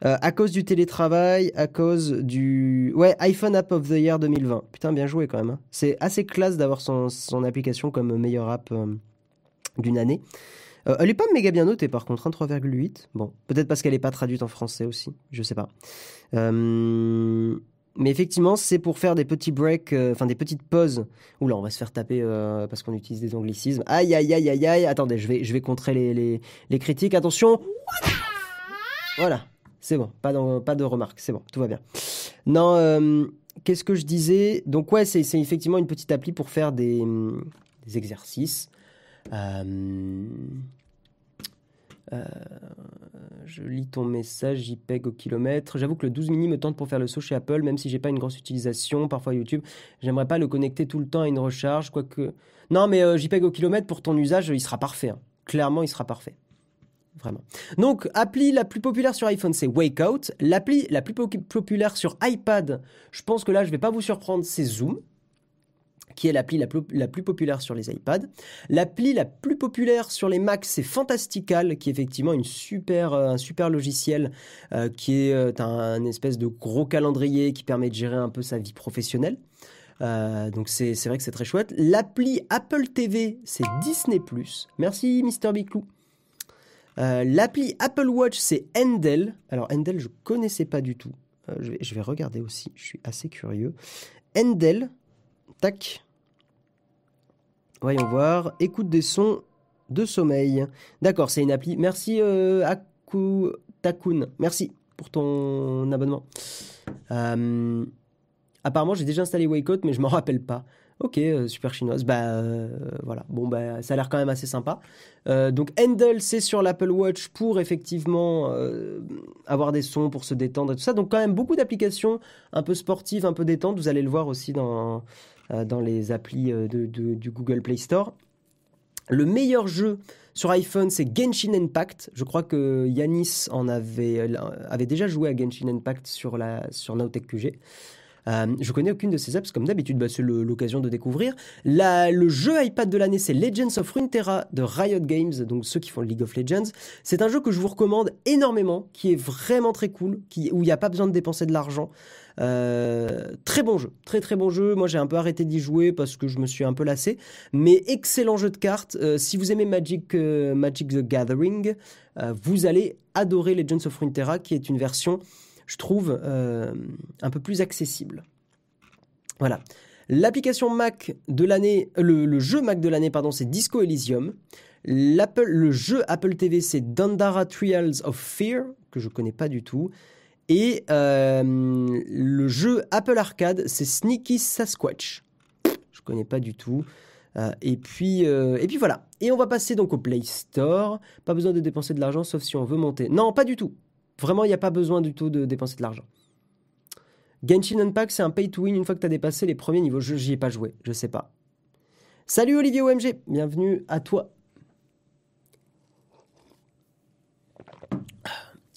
A: Euh, à cause du télétravail, à cause du... Ouais, iPhone App of the Year 2020. Putain, bien joué quand même. Hein. C'est assez classe d'avoir son, son, application comme meilleure app euh, d'une année. Euh, elle est pas méga bien notée par contre, 3,8. Bon, peut-être parce qu'elle n'est pas traduite en français aussi, je sais pas. mais effectivement, c'est pour faire des petits breaks, enfin des petites pauses. Oula, on va se faire taper parce qu'on utilise des anglicismes. Aïe, aïe, aïe, aïe, aïe. Attendez, je vais, je vais contrer les, les critiques. Attention. Voilà. C'est bon, pas, pas de remarques, c'est bon, tout va bien. Non, euh, qu'est-ce que je disais? Donc ouais, c'est effectivement une petite appli pour faire des, exercices. Euh, euh, je lis ton message JPEG au kilomètre. J'avoue que le 12 mini me tente pour faire le saut chez Apple, même si j'ai pas une grosse utilisation, parfois YouTube. J'aimerais pas le connecter tout le temps à une recharge, quoique. Non, mais JPEG au kilomètre pour ton usage, il sera parfait. Hein. Clairement, il sera parfait vraiment. Donc, appli la plus populaire sur iPhone, c'est Wakeout. L'appli la plus populaire sur iPad, je pense que là, je ne vais pas vous surprendre, c'est Zoom qui est l'appli la plus, la plus populaire sur les iPads. L'appli la plus populaire sur les Macs, c'est Fantastical, qui est effectivement une super, euh, un super logiciel euh, qui est euh, un, espèce de gros calendrier qui permet de gérer un peu sa vie professionnelle. donc c'est vrai que c'est très chouette. L'appli Apple TV, c'est Disney ⁇ Merci Mister Biclou. Euh, l'appli Apple Watch, c'est Endel. Alors, Endel, je ne connaissais pas du tout. Euh, je, vais, regarder aussi, je suis assez curieux. Endel, tac. Voyons voir. Écoute des sons de sommeil. D'accord, c'est une appli. Merci euh, Aku Takun. Merci pour ton abonnement. apparemment, j'ai déjà installé Wakeout, mais je m'en rappelle pas. Ok, euh, super chinoise. Bah euh, voilà, bon bah ça a l'air quand même assez sympa. Euh, donc Handle, c'est sur l'Apple Watch pour effectivement avoir des sons pour se détendre et tout ça. Donc quand même beaucoup d'applications un peu sportives, un peu détentes. Vous allez le voir aussi dans dans les applis de, du Google Play Store. Le meilleur jeu sur iPhone, c'est Genshin Impact. Je crois que Yanis en avait, avait déjà joué à Genshin Impact sur, la, sur QG. Euh, je connais aucune de ces apps, comme d'habitude, bah, c'est l'occasion de découvrir. le jeu iPad de l'année, c'est Legends of Runeterra de Riot Games, donc ceux qui font League of Legends. C'est un jeu que je vous recommande énormément, qui est vraiment très cool, où il n'y a pas besoin de dépenser de l'argent. Euh, très bon jeu, très très bon jeu. Moi j'ai un peu arrêté d'y jouer parce que je me suis un peu lassé, mais excellent jeu de cartes. Euh, si vous aimez Magic, Magic the Gathering, vous allez adorer Legends of Runeterra, qui est une version je trouve, euh, un peu plus accessible. Voilà. L'application Mac de l'année, le, jeu Mac de l'année, pardon, c'est Disco Elysium. le jeu Apple TV, c'est Dandara Trials of Fear, que je connais pas du tout. Et euh, le jeu Apple Arcade, c'est Sneaky Sasquatch. Je connais pas du tout. Euh, et, puis, et puis voilà. Et on va passer donc au Play Store. Pas besoin de dépenser de l'argent, sauf si on veut monter. Non, pas du tout. Vraiment, il n'y a pas besoin du tout de dépenser de l'argent. Genshin Impact, c'est un pay to win une fois que tu as dépassé les premiers niveaux. Je n'y ai pas joué, je sais pas. Salut Olivier OMG, bienvenue à toi.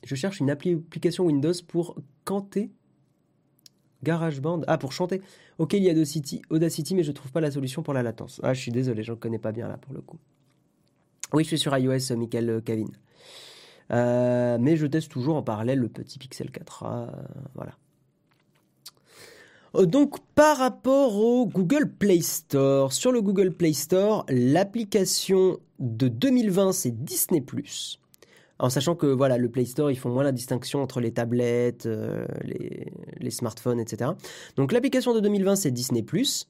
A: Je cherche une application Windows pour canter GarageBand. Ah, pour chanter. Ok, il y a Audacity, Audacity, mais je ne trouve pas la solution pour la latence. Ah, je suis désolé, je ne connais pas bien là pour le coup. Oui, je suis sur iOS, Michael Kevin. Euh, mais je teste toujours en parallèle le petit Pixel 4a. Euh, voilà. Euh, donc par rapport au Google Play Store, sur le Google Play Store, l'application de 2020 c'est Disney +. En sachant que voilà, le Play Store, ils font moins la distinction entre les tablettes, les, smartphones, etc. Donc l'application de 2020, c'est Disney ⁇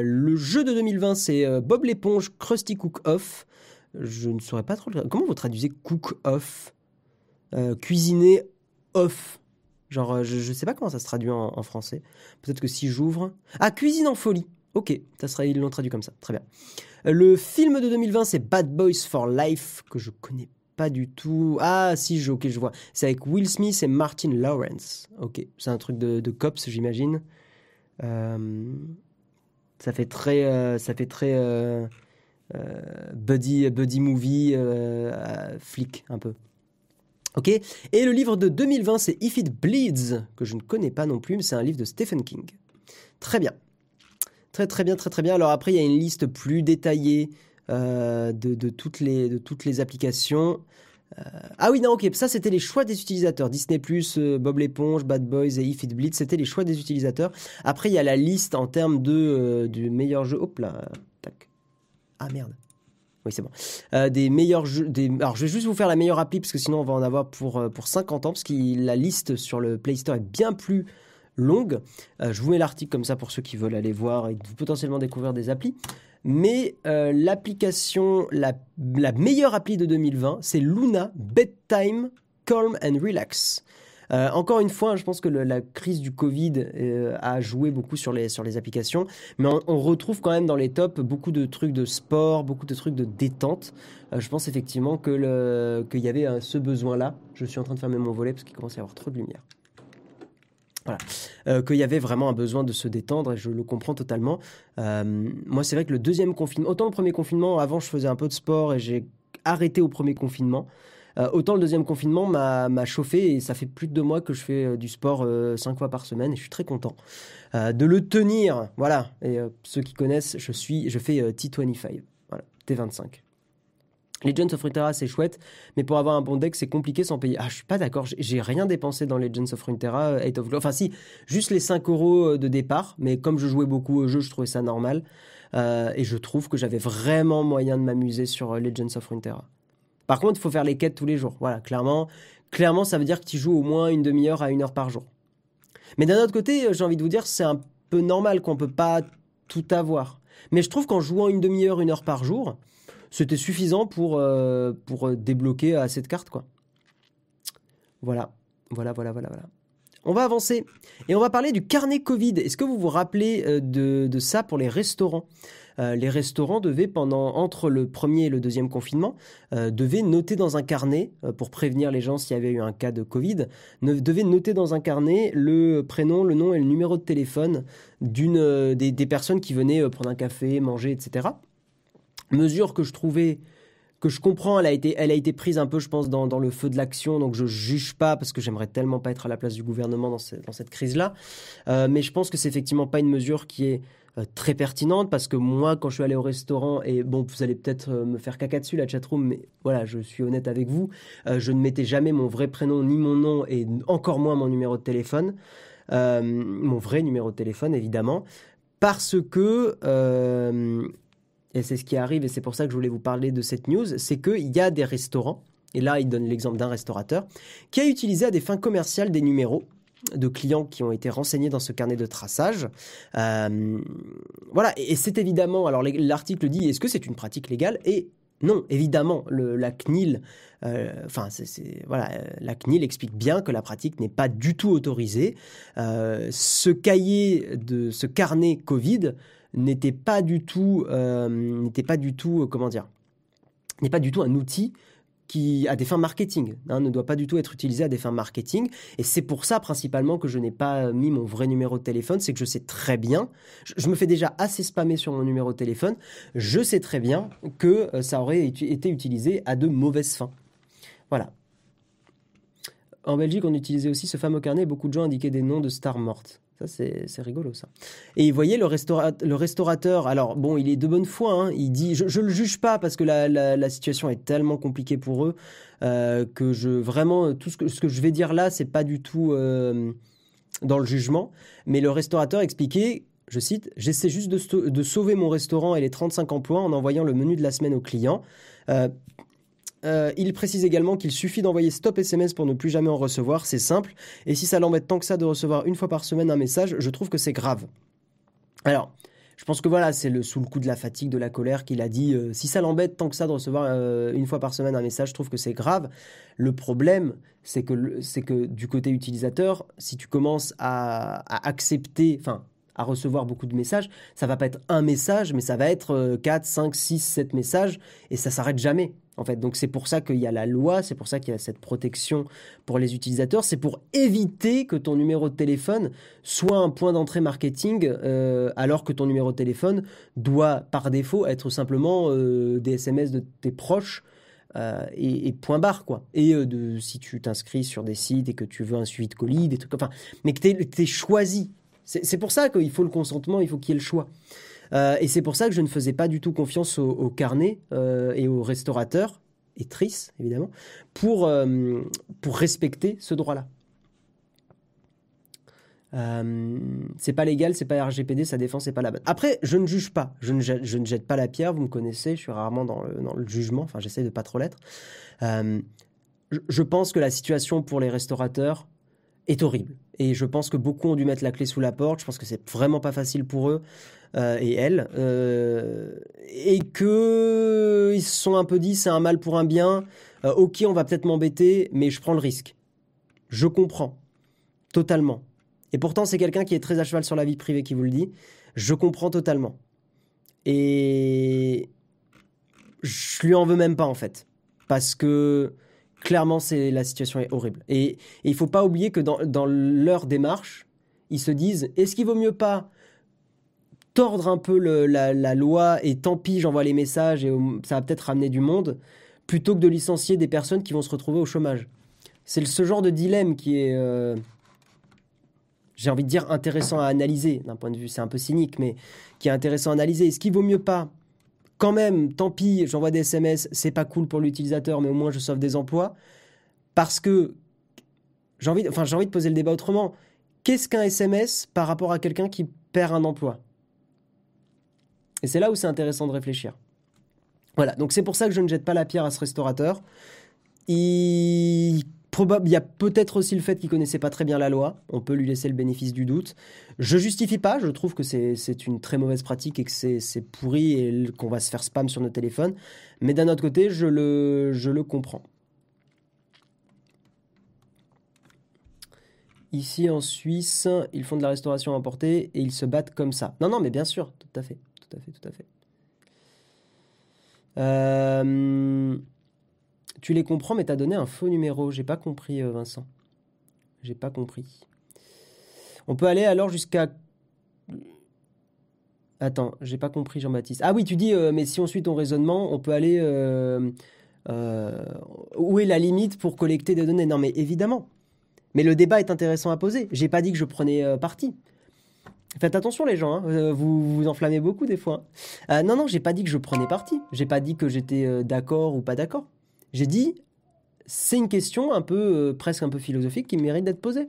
A: le jeu de 2020, c'est Bob l'éponge Krusty Cook Off. Je ne saurais pas trop... Comment vous traduisez Cook Off? Euh, cuisiner off. Genre, euh, je, ne sais pas comment ça se traduit en, français. Peut-être que si j'ouvre. Ah, cuisine en folie. Ok, ça sera, ils l'ont traduit comme ça. Très bien. Euh, le film de 2020, c'est Bad Boys for Life, que je connais pas du tout. Ah, si, je, ok, je vois. C'est avec Will Smith et Martin Lawrence. Ok, c'est un truc de, cops, j'imagine. ça fait très, ça fait très buddy, buddy movie, flic un peu. Ok Et le livre de 2020, c'est If It Bleeds, que je ne connais pas non plus, mais c'est un livre de Stephen King. Très bien. Très très bien, très très bien. Alors après, il y a une liste plus détaillée euh, de, toutes les, de toutes les applications. ah oui, non, ok, ça c'était les choix des utilisateurs. Disney+, Bob l'éponge, Bad Boys et If It Bleeds, c'était les choix des utilisateurs. Après, il y a la liste en termes de du meilleur jeu. Hop là, tac. Ah merde. Oui, c'est bon. Euh, des meilleurs. Alors, je vais juste vous faire la meilleure appli parce que sinon on va en avoir pour, euh, pour 50 ans parce que la liste sur le Play Store est bien plus longue. Euh, je vous mets l'article comme ça pour ceux qui veulent aller voir et potentiellement découvrir des applis. Mais l'application, la, la meilleure appli de 2020, c'est Luna Bedtime Calm and Relax. Euh, encore une fois, je pense que la crise du Covid euh, a joué beaucoup sur les, sur les applications, mais on, retrouve quand même dans les tops beaucoup de trucs de sport, beaucoup de trucs de détente. Euh, je pense effectivement qu'il y avait ce besoin-là. Je suis en train de fermer mon volet parce qu'il commence à y avoir trop de lumière. Voilà. qu'il y avait vraiment un besoin de se détendre et je le comprends totalement. moi, c'est vrai que le deuxième confinement, autant le premier confinement, avant je faisais un peu de sport et j'ai arrêté au premier confinement. Euh, autant le deuxième confinement m'a chauffé et ça fait plus de deux mois que je fais euh, du sport euh, cinq fois par semaine et je suis très content de le tenir. Voilà. Et ceux qui connaissent, je suis, je fais T25. Voilà, T25. Legends of Runeterra, c'est chouette, mais pour avoir un bon deck, c'est compliqué sans payer. Ah, je suis pas d'accord, j'ai rien dépensé dans Legends of Runeterra, 8 of Enfin, si, juste les 5 euros de départ, mais comme je jouais beaucoup au jeu, je trouvais ça normal. et je trouve que j'avais vraiment moyen de m'amuser sur Legends of Runeterra. Par contre, il faut faire les quêtes tous les jours. Voilà, clairement, clairement, ça veut dire que tu joues au moins une demi-heure à une heure par jour. Mais d'un autre côté, j'ai envie de vous dire, c'est un peu normal qu'on peut pas tout avoir. Mais je trouve qu'en jouant une demi-heure, une heure par jour, c'était suffisant pour, euh, pour débloquer assez de cartes, quoi. Voilà, voilà, voilà, voilà, voilà. On va avancer et on va parler du carnet Covid. Est-ce que vous vous rappelez euh, de, ça pour les restaurants? Euh, les restaurants devaient, pendant entre le premier et le deuxième confinement, euh, devaient noter dans un carnet, pour prévenir les gens s'il y avait eu un cas de Covid, devaient noter dans un carnet le prénom, le nom et le numéro de téléphone d'une des, personnes qui venaient prendre un café, manger, etc. Mesure que je trouvais que je comprends, elle a été, elle a été prise un peu, je pense, dans, le feu de l'action, donc je juge pas parce que j'aimerais tellement pas être à la place du gouvernement dans, cette crise-là. mais je pense que c'est effectivement pas une mesure qui est euh, très pertinente parce que moi, quand je suis allé au restaurant, et bon, vous allez peut-être euh, me faire caca dessus la chatroom, mais voilà, je suis honnête avec vous, euh, je ne mettais jamais mon vrai prénom ni mon nom et encore moins mon numéro de téléphone, mon vrai numéro de téléphone évidemment, parce que et c'est ce qui arrive et c'est pour ça que je voulais vous parler de cette news, c'est qu'il y a des restaurants. Et là, il donne l'exemple d'un restaurateur qui a utilisé à des fins commerciales des numéros de clients qui ont été renseignés dans ce carnet de traçage. Euh, voilà, et, c'est évidemment, alors l'article dit, est-ce que c'est une pratique légale? Et non, évidemment, la CNIL, euh, enfin, voilà, la CNIL explique bien que la pratique n'est pas du tout autorisée. Euh, ce cahier de ce carnet Covid n'était pas du tout, du tout, comment dire, n'est pas du tout un outil qui, à des fins marketing, hein, ne doit pas du tout être utilisé à des fins marketing. Et c'est pour ça principalement que je n'ai pas mis mon vrai numéro de téléphone, c'est que je sais très bien, je, me fais déjà assez spammer sur mon numéro de téléphone, je sais très bien que euh, ça aurait été utilisé à de mauvaises fins. Voilà. En Belgique, on utilisait aussi ce fameux carnet, beaucoup de gens indiquaient des noms de stars mortes. Ça, c'est rigolo, ça. Et vous voyez, le, restaurateur, alors bon, il est de bonne foi, hein, il dit, je ne le juge pas parce que la, la, situation est tellement compliquée pour eux euh, que je, vraiment, tout ce que, ce que je vais dire là, c'est pas du tout euh, dans le jugement, mais le restaurateur expliquait, je cite, j'essaie juste de, de, sauver mon restaurant et les 35 emplois en envoyant le menu de la semaine aux clients. Euh, euh, il précise également qu'il suffit d'envoyer stop SMS pour ne plus jamais en recevoir, c'est simple. Et si ça l'embête tant que ça de recevoir une fois par semaine un message, je trouve que c'est grave. Alors, je pense que voilà, c'est le, sous le coup de la fatigue, de la colère qu'il a dit euh, si ça l'embête tant que ça de recevoir euh, une fois par semaine un message, je trouve que c'est grave. Le problème, c'est que, c'est que du côté utilisateur, si tu commences à, à accepter, enfin, à recevoir beaucoup de messages, ça va pas être un message, mais ça va être 4, 5, 6, 7 messages, et ça s'arrête jamais. En fait, donc c'est pour ça qu'il y a la loi, c'est pour ça qu'il y a cette protection pour les utilisateurs, c'est pour éviter que ton numéro de téléphone soit un point d'entrée marketing, euh, alors que ton numéro de téléphone doit par défaut être simplement euh, des SMS de tes proches euh, et, point barre quoi. Et de, si tu t'inscris sur des sites et que tu veux un suivi de colis, des trucs, enfin, mais que tu es, choisi. C'est pour ça qu'il faut le consentement, il faut qu'il y ait le choix. Euh, et c'est pour ça que je ne faisais pas du tout confiance au, carnet euh, et aux restaurateurs et tristes, évidemment, pour, euh, pour respecter ce droit-là. C'est pas légal, c'est pas RGPD, sa défense c'est pas la bonne. Après, je ne juge pas, je ne, jette, je ne jette pas la pierre, vous me connaissez, je suis rarement dans le, dans le jugement, enfin j'essaie de pas trop l'être. Je pense que la situation pour les restaurateurs est horrible. Et je pense que beaucoup ont dû mettre la clé sous la porte. Je pense que c'est vraiment pas facile pour eux euh, et elles. Euh, et que ils se sont un peu dit c'est un mal pour un bien. Euh, ok, on va peut-être m'embêter, mais je prends le risque. Je comprends totalement. Et pourtant, c'est quelqu'un qui est très à cheval sur la vie privée qui vous le dit. Je comprends totalement. Et je lui en veux même pas en fait, parce que clairement, c'est la situation est horrible. Et, il faut pas oublier que dans, leur démarche, ils se disent est-ce qu'il vaut mieux pas tordre un peu la, loi et tant pis, j'envoie les messages et ça va peut-être ramener du monde, plutôt que de licencier des personnes qui vont se retrouver au chômage? C'est ce genre de dilemme qui est, euh, j'ai envie de dire, intéressant à analyser, d'un point de vue, c'est un peu cynique, mais qui est intéressant à analyser. Est-ce qu'il vaut mieux pas quand même, tant pis, j'envoie des SMS, c'est pas cool pour l'utilisateur, mais au moins je sauve des emplois. Parce que j'ai envie, enfin, de poser le débat autrement. Qu'est-ce qu'un SMS par rapport à quelqu'un qui perd un emploi? Et c'est là où c'est intéressant de réfléchir. Voilà, donc c'est pour ça que je ne jette pas la pierre à ce restaurateur. Il il y a peut-être aussi le fait qu'il connaissait pas très bien la loi. On peut lui laisser le bénéfice du doute. Je justifie pas. Je trouve que c'est une très mauvaise pratique et que c'est pourri et qu'on va se faire spam sur nos téléphones. Mais d'un autre côté, je le, comprends. Ici en Suisse, ils font de la restauration importée et ils se battent comme ça. Non, non, mais bien sûr, tout à fait, tout à fait, tout à fait. Euh... Tu les comprends, mais t'as donné un faux numéro. J'ai pas compris, euh, Vincent. J'ai pas compris. On peut aller alors jusqu'à. Attends, j'ai pas compris, Jean-Baptiste. Ah oui, tu dis, euh, mais si on suit ton raisonnement, on peut aller. Euh, où est la limite pour collecter des données? Non, mais évidemment. Mais le débat est intéressant à poser. J'ai pas dit que je prenais parti. Faites attention les gens, hein. vous vous enflammez beaucoup des fois. Euh, non, non, j'ai pas dit que je prenais parti. J'ai pas dit que j'étais d'accord ou pas d'accord. J'ai dit, c'est une question un peu, euh, presque un peu philosophique qui mérite d'être posée.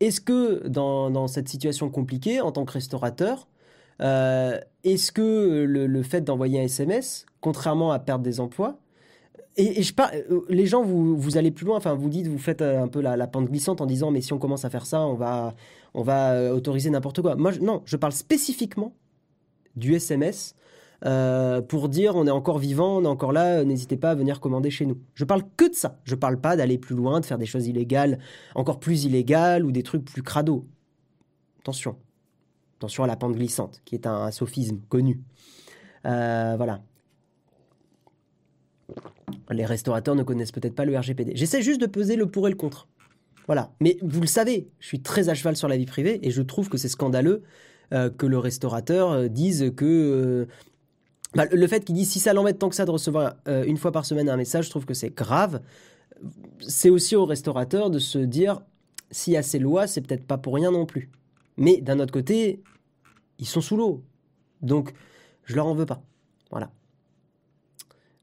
A: Est-ce que dans, dans, cette situation compliquée, en tant que restaurateur, euh, est-ce que le, fait d'envoyer un SMS, contrairement à perdre des emplois, et, je pas, euh, les gens, vous, vous allez plus loin, enfin, vous dites, vous faites un peu la, la, pente glissante en disant, mais si on commence à faire ça, on va, on va autoriser n'importe quoi. Non, je parle spécifiquement du SMS euh, pour dire on est encore vivant, on est encore là, n'hésitez pas à venir commander chez nous. Je parle que de ça. Je parle pas d'aller plus loin, de faire des choses illégales, encore plus illégales ou des trucs plus crado. Attention. Attention à la pente glissante, qui est un, sophisme connu. Euh, voilà. Les restaurateurs ne connaissent peut-être pas le RGPD. J'essaie juste de peser le pour et le contre. Voilà. Mais vous le savez, je suis très à cheval sur la vie privée et je trouve que c'est scandaleux euh, que le restaurateur euh, dise que euh, bah, le fait qu'il dise si ça l'embête tant que ça de recevoir euh, une fois par semaine un message, je trouve que c'est grave. C'est aussi au restaurateur de se dire s'il y a ces lois, c'est peut-être pas pour rien non plus. Mais d'un autre côté, ils sont sous l'eau. Donc, je leur en veux pas. Voilà.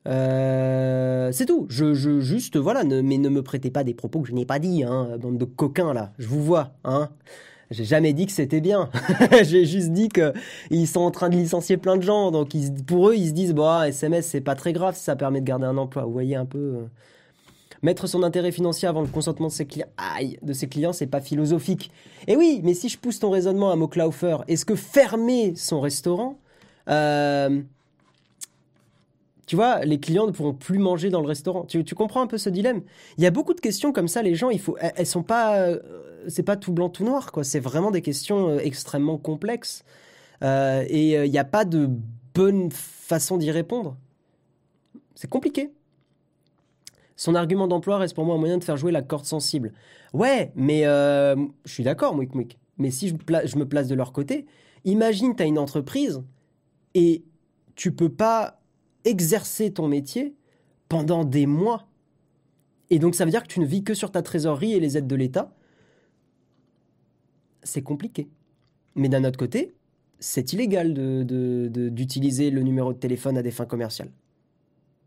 A: Euh, c'est tout. Je, juste, voilà, mais ne me prêtez pas des propos que je n'ai pas dit, hein, bande de coquins là. Je vous vois, hein. J'ai jamais dit que c'était bien. *laughs* J'ai juste dit que ils sont en train de licencier plein de gens. Donc pour eux, ils se disent, bah, SMS, c'est pas très grave si ça permet de garder un emploi. Vous voyez un peu. Euh... Mettre son intérêt financier avant le consentement de ses clients, aïe, de ses clients, c'est pas philosophique. Et oui, mais si je pousse ton raisonnement à Moklaufer, est-ce que fermer son restaurant, euh, tu vois, les clients ne pourront plus manger dans le restaurant? Tu, comprends un peu ce dilemme? Il y a beaucoup de questions comme ça. Les gens, elles, elles sont pas, euh, c'est pas tout blanc tout noir, quoi. C'est vraiment des questions euh, extrêmement complexes. Euh, et il n'y a pas de bonne façon d'y répondre. C'est compliqué. Son argument d'emploi reste pour moi un moyen de faire jouer la corde sensible. Ouais, mais euh, je suis d'accord, Mouik Mouik. Mais si je, je, me place de leur côté, imagine, tu as une entreprise et tu peux pas exercer ton métier pendant des mois. Et donc ça veut dire que tu ne vis que sur ta trésorerie et les aides de l'État. C'est compliqué. Mais d'un autre côté, c'est illégal d'utiliser de, le numéro de téléphone à des fins commerciales.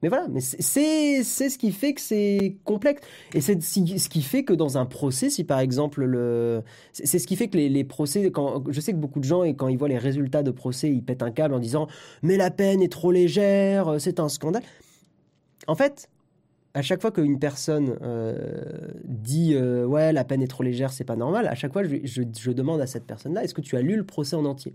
A: Mais voilà, mais c'est ce qui fait que c'est complexe. Et c'est ce qui fait que dans un procès, si par exemple le. C'est ce qui fait que les, les, procès, quand, je sais que beaucoup de gens, et quand ils voient les résultats de procès, ils pètent un câble en disant Mais la peine est trop légère, c'est un scandale. En fait, à chaque fois qu'une personne euh, dit euh, Ouais, la peine est trop légère, c'est pas normal, à chaque fois, je, je, demande à cette personne-là Est-ce que tu as lu le procès en entier?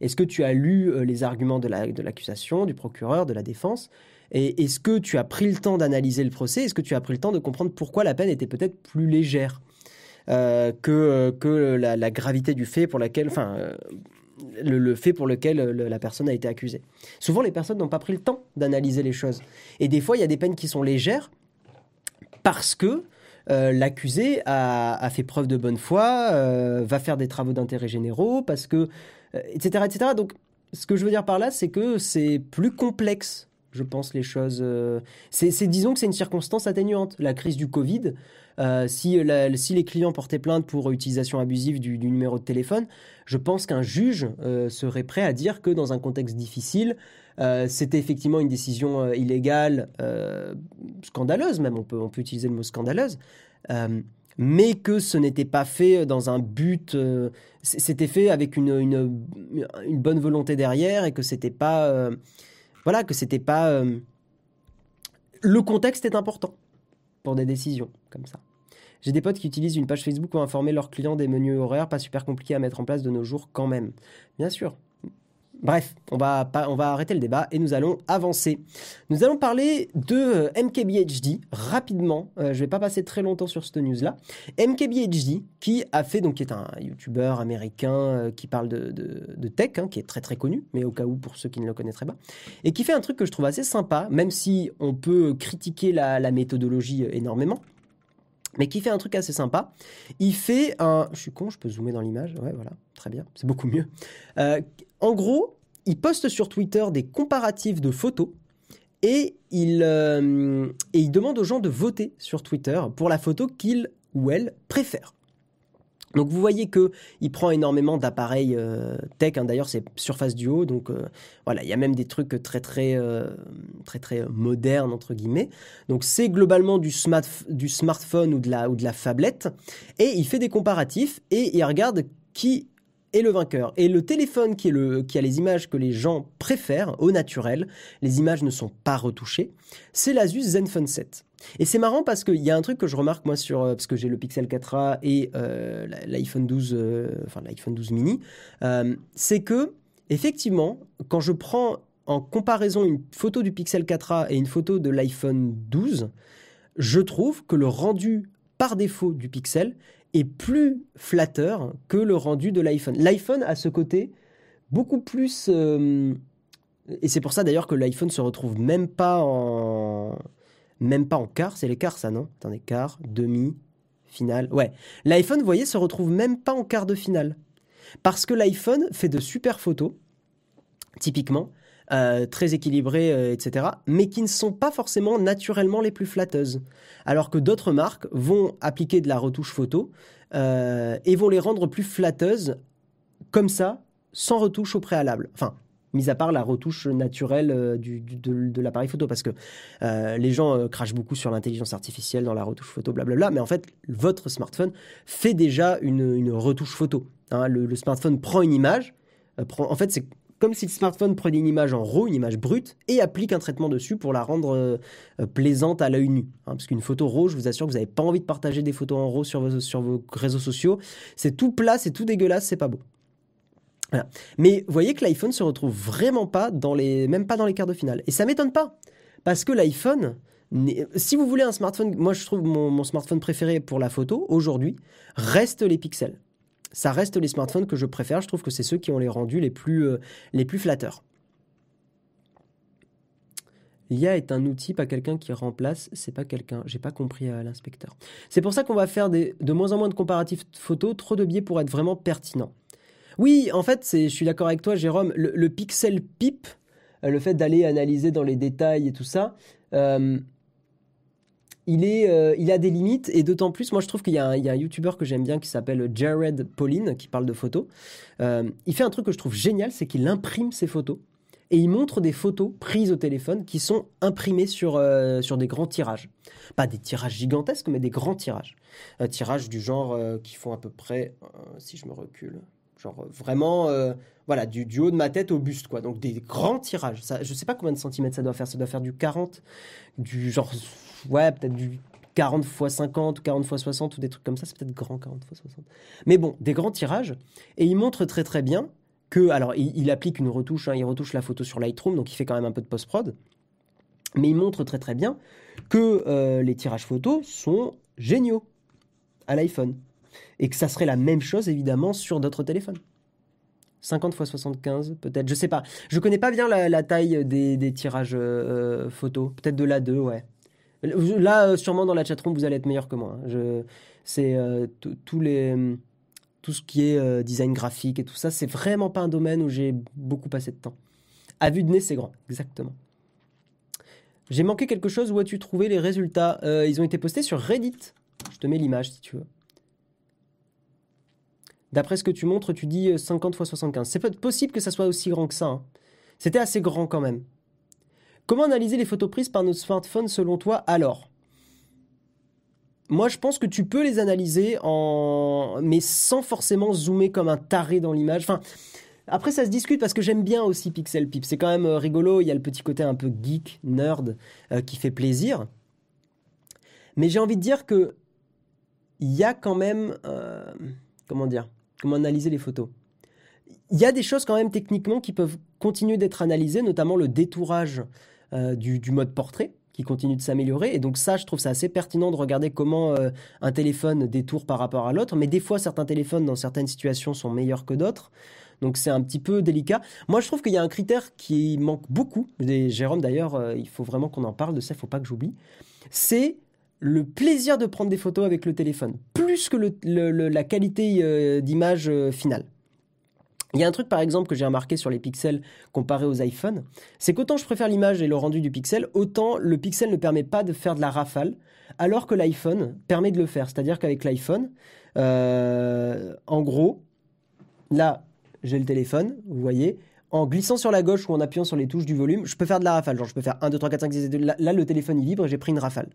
A: Est-ce que tu as lu euh, les arguments de l'accusation, la, du procureur, de la défense? Et est-ce que tu as pris le temps d'analyser le procès? Est-ce que tu as pris le temps de comprendre pourquoi la peine était peut-être plus légère? Que, que la, gravité du fait pour laquelle, enfin, euh, le, fait pour lequel la personne a été accusée. Souvent, les personnes n'ont pas pris le temps d'analyser les choses. Et des fois, il y a des peines qui sont légères parce que l'accusé a, fait preuve de bonne foi, va faire des travaux d'intérêt généraux, parce que, etc., etc. Donc, ce que je veux dire par là, c'est que c'est plus complexe je pense, les choses. Euh, c'est, disons que c'est une circonstance atténuante. La crise du Covid, euh, si, si les clients portaient plainte pour utilisation abusive du, numéro de téléphone, je pense qu'un juge euh, serait prêt à dire que dans un contexte difficile, c'était effectivement une décision illégale, scandaleuse même, on peut, utiliser le mot scandaleuse. mais que ce n'était pas fait dans un but, c'était fait avec une, bonne volonté derrière et que c'était pas voilà, que c'était pas. Euh, le contexte est important pour des décisions comme ça. J'ai des potes qui utilisent une page Facebook pour informer leurs clients des menus horaires, pas super compliqués à mettre en place de nos jours quand même. Bien sûr, Bref, on va, on va arrêter le débat et nous allons avancer. Nous allons parler de euh, MKBHD rapidement. Euh, je ne vais pas passer très longtemps sur cette news-là. MKBHD, qui a fait, donc qui est un YouTuber américain euh, qui parle de, tech, hein, qui est très très connu, mais au cas où pour ceux qui ne le connaîtraient pas, et qui fait un truc que je trouve assez sympa, même si on peut critiquer la méthodologie énormément mais qui fait un truc assez sympa. Il fait un... Je suis con, je peux zoomer dans l'image. Ouais, voilà, très bien, c'est beaucoup mieux. en gros, il poste sur Twitter des comparatifs de photos et il, euh, et il demande aux gens de voter sur Twitter pour la photo qu'ils ou elles préfèrent. Donc vous voyez que il prend énormément d'appareils euh, tech. Hein. D'ailleurs, c'est Surface Duo. Donc euh, voilà, il y a même des trucs très très très très modernes entre guillemets. Donc c'est globalement du, smart, du smartphone ou de la ou phablette. Et il fait des comparatifs et il regarde qui et le vainqueur. Et le téléphone est qui a les images que les gens préfèrent au naturel, les images ne sont pas retouchées, c'est l'Asus Zenfone 7. Et c'est marrant parce qu'il y a un truc que je remarque moi sur euh, parce que j'ai le Pixel 4a et euh, l'iPhone 12 euh, enfin l'iPhone 12 mini, c'est que effectivement quand je prends en comparaison une photo du Pixel 4a et une photo de l'iPhone 12, je trouve que le rendu par défaut du Pixel est plus flatteur que le rendu de l'iPhone. L'iPhone a ce côté beaucoup plus... Et c'est pour ça d'ailleurs que l'iPhone se retrouve même pas en... Même pas en quart, c'est les quarts ça, non? Attendez, quart, demi, finale. Ouais. L'iPhone, vous voyez, se retrouve même pas en quart de finale. Parce que l'iPhone fait de super photos, typiquement, euh, très équilibrées, euh, etc., mais qui ne sont pas forcément naturellement les plus flatteuses. Alors que d'autres marques vont appliquer de la retouche photo euh, et vont les rendre plus flatteuses comme ça, sans retouche au préalable. Enfin, mis à part la retouche naturelle du, de, l'appareil photo, parce que les gens crachent beaucoup sur l'intelligence artificielle dans la retouche photo, blablabla, mais en fait, votre smartphone fait déjà une, retouche photo. Hein. le, smartphone prend une image, en fait, c'est comme si le smartphone prenait une image en RAW, une image brute, et applique un traitement dessus pour la rendre euh, euh, plaisante à l'œil nu. Hein, parce qu'une photo RAW, je vous assure que vous n'avez pas envie de partager des photos en RAW sur vos réseaux sociaux. C'est tout plat, c'est tout dégueulasse, c'est pas beau. Mais vous voyez que l'iPhone se retrouve vraiment pas dans les, même pas dans les quarts de finale. Et ça m'étonne pas, parce que l'iPhone, si vous voulez un smartphone, moi je trouve mon smartphone préféré pour la photo aujourd'hui reste les pixels ça reste les smartphones que je préfère. Je trouve que c'est ceux qui ont les rendus les plus, euh, les plus flatteurs. L'IA est un outil, pas quelqu'un qui remplace, c'est pas quelqu'un. J'ai pas compris à l'inspecteur. C'est pour ça qu'on va faire de moins en moins de comparatifs photos, trop de biais pour être vraiment pertinent. Oui, en fait, je suis d'accord avec toi, Jérôme. Le, pixel pip, euh, le fait d'aller analyser dans les détails et tout ça, euh, euh, il a des limites et d'autant plus, moi je trouve qu'il y, a un YouTuber que j'aime bien qui s'appelle Jared Pauline qui parle de photos. Il fait un truc que je trouve génial, c'est qu'il imprime ses photos et il montre des photos prises au téléphone qui sont imprimées sur, sur des grands tirages. Pas des tirages gigantesques, mais des grands tirages. Un tirage du genre qui font à peu près, si je me recule, genre vraiment, voilà, du, du, haut de ma tête au buste, quoi. Donc des grands tirages. Ça, je sais pas combien de centimètres ça doit faire. Ça doit faire du 40, du genre, ouais, peut-être du 40 x 50 ou 40 x 60 ou des trucs comme ça. C'est peut-être grand 40 x 60. Mais bon, des grands tirages. Et il montre très très bien que, alors il, applique une retouche, hein, il retouche la photo sur Lightroom, donc il fait quand même un peu de post-prod, mais il montre très très bien que euh, les tirages photos sont géniaux à l'iPhone, et que ça serait la même chose évidemment sur d'autres téléphones. 50 x 75 peut-être, je sais pas. Je connais pas bien la, taille des, tirages euh, photos, peut-être de la 2, ouais. Là, euh, sûrement dans la chatroom, vous allez être meilleur que moi. Hein. C'est tous les tout ce qui est euh, design graphique et tout ça, c'est vraiment pas un domaine où j'ai beaucoup passé de temps. À vue de nez, c'est grand, exactement. J'ai manqué quelque chose, où as-tu trouvé les résultats? Euh, Ils ont été postés sur Reddit. Je te mets l'image si tu veux. D'après ce que tu montres, tu dis 50 x 75. C'est possible que ça soit aussi grand que ça. Hein. C'était assez grand quand même. Comment analyser les photos prises par nos smartphones selon toi alors? Moi, je pense que tu peux les analyser en, mais sans forcément zoomer comme un taré dans l'image. Après, ça se discute parce que j'aime bien aussi Pixel Pip. C'est quand même euh, rigolo. Il y a le petit côté un peu geek, nerd, euh, qui fait plaisir. Mais j'ai envie de dire que il y a quand même, euh, comment dire, comment analyser les photos. Il y a des choses quand même techniquement qui peuvent continuer d'être analysées, notamment le détourage du mode portrait qui continue de s'améliorer. Et donc ça, je trouve ça assez pertinent de regarder comment euh, un téléphone détourne par rapport à l'autre. Mais des fois, certains téléphones, dans certaines situations, sont meilleurs que d'autres. Donc c'est un petit peu délicat. Moi, je trouve qu'il y a un critère qui manque beaucoup. Jérôme, d'ailleurs, euh, il faut vraiment qu'on en parle de ça, il faut pas que j'oublie. C'est le plaisir de prendre des photos avec le téléphone, plus que la qualité euh, d'image finale. Il y a un truc par exemple que j'ai remarqué sur les pixels comparé aux iPhones, c'est qu'autant je préfère l'image et le rendu du pixel, autant le pixel ne permet pas de faire de la rafale, alors que l'iPhone permet de le faire. C'est-à-dire qu'avec l'iPhone, euh, en gros, là j'ai le téléphone, vous voyez, en glissant sur la gauche ou en appuyant sur les touches du volume, je peux faire de la rafale. Genre je peux faire 1, 2, 3, 4, 5, 6, 7, 2. Là, le téléphone il vibre et j'ai pris une rafale.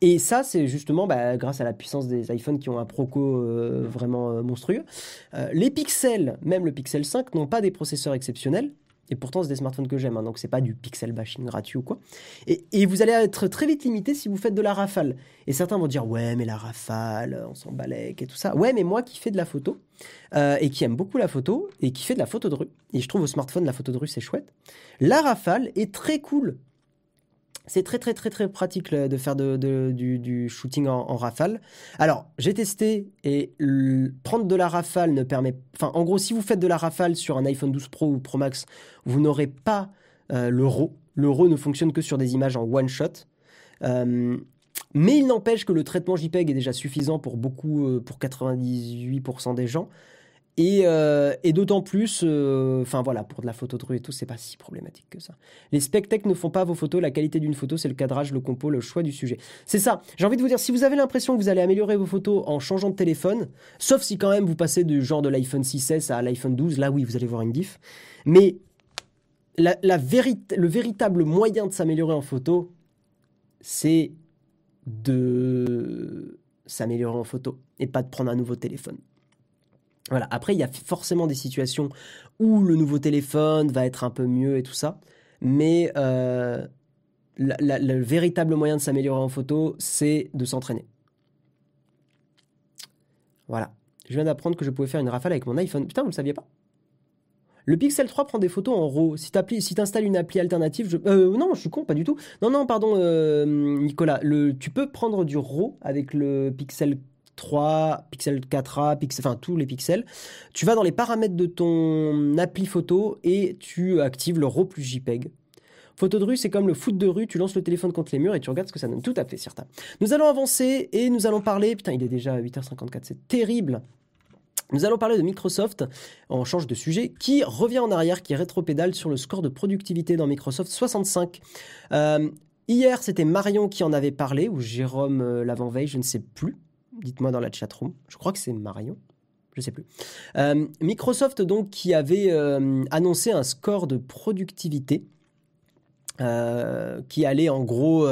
A: Et ça, c'est justement bah, grâce à la puissance des iPhones qui ont un Proco euh, vraiment euh, monstrueux. Euh, les pixels, même le Pixel 5, n'ont pas des processeurs exceptionnels. Et pourtant, c'est des smartphones que j'aime, hein, donc c'est pas du pixel bashing gratuit ou quoi. Et, vous allez être très vite limité si vous faites de la rafale. Et certains vont dire ouais, mais la rafale, on s'en balèque et tout ça. Ouais, mais moi qui fais de la photo et qui aime beaucoup la photo et qui fait de la photo de rue, et je trouve au smartphone la photo de rue c'est chouette. La rafale est très cool c'est très très très très pratique de faire du, shooting en, rafale. Alors, j'ai testé et prendre de la rafale ne permet... Enfin, en gros, si vous faites de la rafale sur un iPhone 12 Pro ou Pro Max, vous n'aurez pas euh, le RAW. Le RAW ne fonctionne que sur des images en one shot. Euh, mais il n'empêche que le traitement JPEG est déjà suffisant pour beaucoup, euh, pour 98% des gens. Euh, et, d'autant plus, euh, enfin voilà, pour de la photo de rue et tout, c'est pas si problématique que ça. Les spec ne font pas vos photos, la qualité d'une photo, c'est le cadrage, le compo, le choix du sujet. C'est ça. J'ai envie de vous dire, si vous avez l'impression que vous allez améliorer vos photos en changeant de téléphone, sauf si quand même vous passez du genre de l'iPhone 6S à l'iPhone 12, là oui, vous allez voir une diff. Mais la, le véritable moyen de s'améliorer en photo, c'est de s'améliorer en photo et pas de prendre un nouveau téléphone. Voilà. Après, il y a forcément des situations où le nouveau téléphone va être un peu mieux et tout ça. Mais euh, le véritable moyen de s'améliorer en photo, c'est de s'entraîner. Voilà. Je viens d'apprendre que je pouvais faire une rafale avec mon iPhone. Putain, vous ne le saviez pas? Le Pixel 3 prend des photos en RAW. Si tu installes une appli alternative, je... Euh, non, je suis con, pas du tout. Non, non, pardon, euh, Nicolas. Tu peux prendre du RAW avec le Pixel 3, Pixel 4a, pixel, enfin tous les pixels. Tu vas dans les paramètres de ton appli photo et tu actives le RAW plus JPEG. Photo de rue, c'est comme le foot de rue, tu lances le téléphone contre les murs et tu regardes ce que ça donne. Tout à fait, certain. Nous allons avancer et nous allons parler, putain, il est déjà 8h54, c'est terrible. Nous allons parler de Microsoft, on change de sujet, qui revient en arrière, qui rétropédale sur le score de productivité dans Microsoft 65. Euh, hier, c'était Marion qui en avait parlé, ou Jérôme euh, l'avant-veille, je ne sais plus. Dites-moi dans la chatroom. Je crois que c'est Marion. je sais plus. Microsoft donc qui avait annoncé un score de productivité qui allait en gros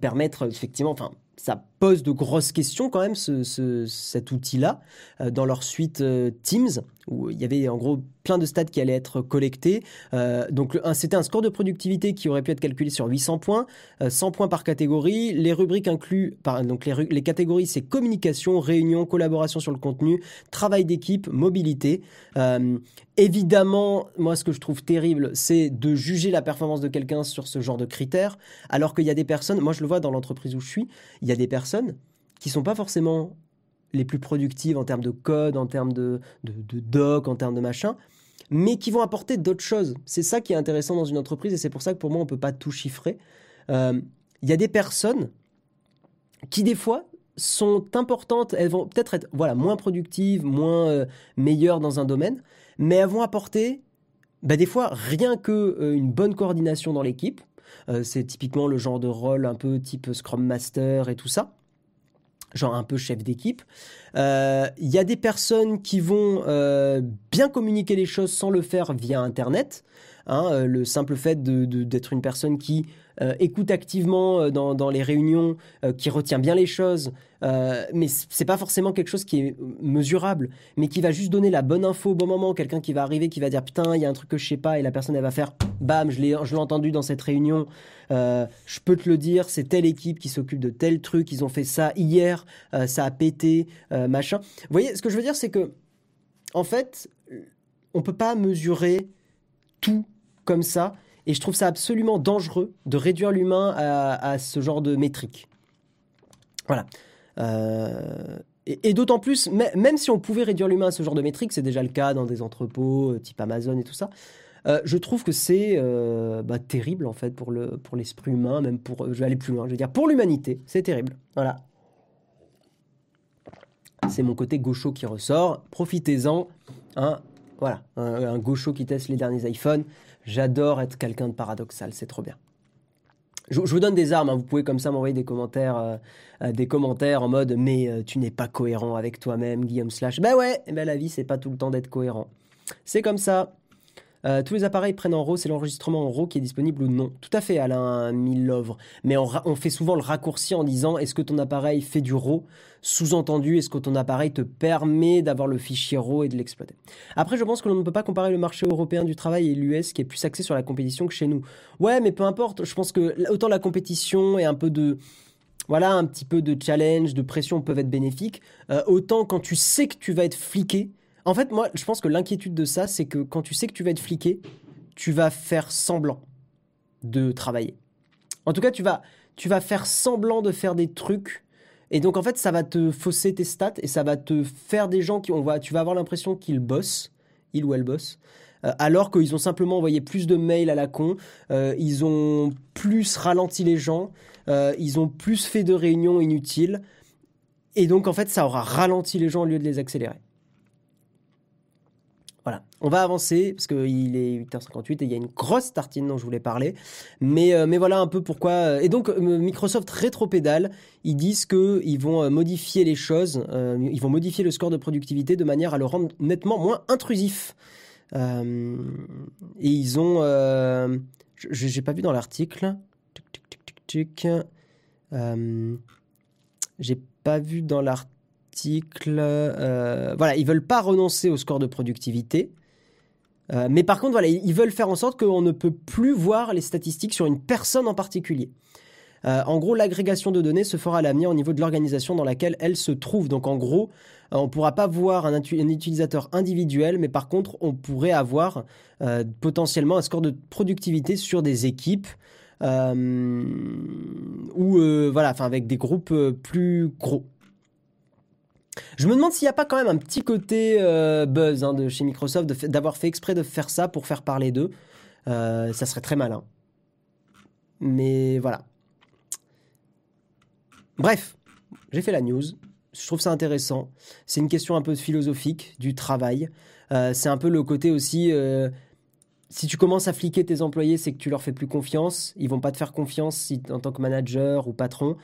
A: permettre effectivement, enfin ça pose de grosses questions quand même ce, cet outil-là dans leur suite Teams où il y avait en gros plein de stats qui allaient être collectés. Euh, donc c'était un score de productivité qui aurait pu être calculé sur 800 points, 100 euh, points par catégorie. Les rubriques incluent, donc les, les catégories c'est communication, réunion, collaboration sur le contenu, travail d'équipe, mobilité. Euh, évidemment, moi ce que je trouve terrible, c'est de juger la performance de quelqu'un sur ce genre de critères, alors qu'il y a des personnes, moi je le vois dans l'entreprise où je suis, il y a des personnes qui sont pas forcément les plus productives en termes de code, en termes de, doc, en termes de machin, mais qui vont apporter d'autres choses. C'est ça qui est intéressant dans une entreprise et c'est pour ça que pour moi, on ne peut pas tout chiffrer. Euh, il y a des personnes qui, des fois, sont importantes, elles vont peut-être être voilà, moins productives, moins euh, meilleures dans un domaine, mais elles vont apporter, bah, des fois, rien qu'une euh, une bonne coordination dans l'équipe. c'est typiquement le genre de rôle un peu type Scrum Master et tout ça genre un peu chef d'équipe. Euh, il y a des personnes qui vont euh, bien communiquer les choses sans le faire via Internet. Hein, euh, le simple fait d'être une personne qui euh, écoute activement euh, dans, les réunions, qui retient bien les choses, mais c'est pas forcément quelque chose qui est mesurable, mais qui va juste donner la bonne info au bon moment. Quelqu'un qui va arriver, qui va dire putain, il y a un truc que je sais pas, et la personne elle va faire bam, je l'ai entendu dans cette réunion. je peux te le dire, c'est telle équipe qui s'occupe de tel truc, ils ont fait ça hier, ça a pété, machin. Vous voyez, ce que je veux dire, c'est que en fait, on peut pas mesurer tout comme ça. Et je trouve ça absolument dangereux de réduire l'humain à, ce genre de métrique. Voilà. Euh, et, d'autant plus, même si on pouvait réduire l'humain à ce genre de métrique, c'est déjà le cas dans des entrepôts euh, type Amazon et tout ça. Euh, je trouve que c'est bah, terrible en fait pour le pour l'esprit humain, même pour je vais aller plus loin, je veux dire pour l'humanité, c'est terrible. Voilà. C'est mon côté gaucho qui ressort. Profitez-en. Hein. Voilà, un, un gaucho qui teste les derniers iPhones. J'adore être quelqu'un de paradoxal, c'est trop bien. Je, vous donne des armes, hein. vous pouvez comme ça m'envoyer des commentaires, euh, euh, des commentaires en mode mais euh, tu n'es pas cohérent avec toi-même, Guillaume Slash. Ben ouais, ben la vie c'est pas tout le temps d'être cohérent. C'est comme ça. Euh, tous les appareils prennent en RAW, c'est l'enregistrement en RAW qui est disponible ou non. Tout à fait, Alain Millovre. Mais on, fait souvent le raccourci en disant est-ce que ton appareil fait du RAW? Sous-entendu, est-ce que ton appareil te permet d'avoir le fichier RAW et de l'exploiter? Après, je pense que l'on ne peut pas comparer le marché européen du travail et l'US qui est plus axé sur la compétition que chez nous. Ouais, mais peu importe. Je pense que autant la compétition et un peu de voilà, un petit peu de challenge, de pression peuvent être bénéfiques. Euh, autant quand tu sais que tu vas être fliqué, en fait, moi, je pense que l'inquiétude de ça, c'est que quand tu sais que tu vas être fliqué, tu vas faire semblant de travailler. En tout cas, tu vas, tu vas faire semblant de faire des trucs. Et donc, en fait, ça va te fausser tes stats et ça va te faire des gens qui, on va, tu vas avoir l'impression qu'ils bossent, ils ou elles bossent, euh, alors qu'ils ont simplement envoyé plus de mails à la con, euh, ils ont plus ralenti les gens, euh, ils ont plus fait de réunions inutiles. Et donc, en fait, ça aura ralenti les gens au lieu de les accélérer. Voilà, on va avancer parce qu'il est 8h58 et il y a une grosse tartine dont je voulais parler. Mais, euh, mais voilà un peu pourquoi. Euh, et donc, euh, Microsoft rétropédale. Ils disent qu'ils vont modifier les choses, ils vont modifier le score de productivité de manière à le rendre nettement moins intrusif. et ils ont. Je n'ai pas vu dans l'article. J'ai pas vu dans l'article euh, voilà, ils veulent pas renoncer au score de productivité. Euh, mais par contre, voilà, ils veulent faire en sorte qu'on ne peut plus voir les statistiques sur une personne en particulier. Euh, en gros, l'agrégation de données se fera à l'avenir au niveau de l'organisation dans laquelle elle se trouve. Donc, en gros, on ne pourra pas voir un, utilisateur individuel, mais par contre, on pourrait avoir potentiellement un score de productivité sur des équipes ou voilà, avec des groupes plus gros. Je me demande s'il n'y a pas quand même un petit côté euh, buzz hein, de chez Microsoft d'avoir fait exprès de faire ça pour faire parler d'eux. Euh, ça serait très malin. Mais voilà. Bref, j'ai fait la news. Je trouve ça intéressant. C'est une question un peu philosophique du travail. Euh, c'est un peu le côté aussi. si tu commences à fliquer tes employés, c'est que tu leur fais plus confiance. Ils vont pas te faire confiance si, en tant que manager ou patron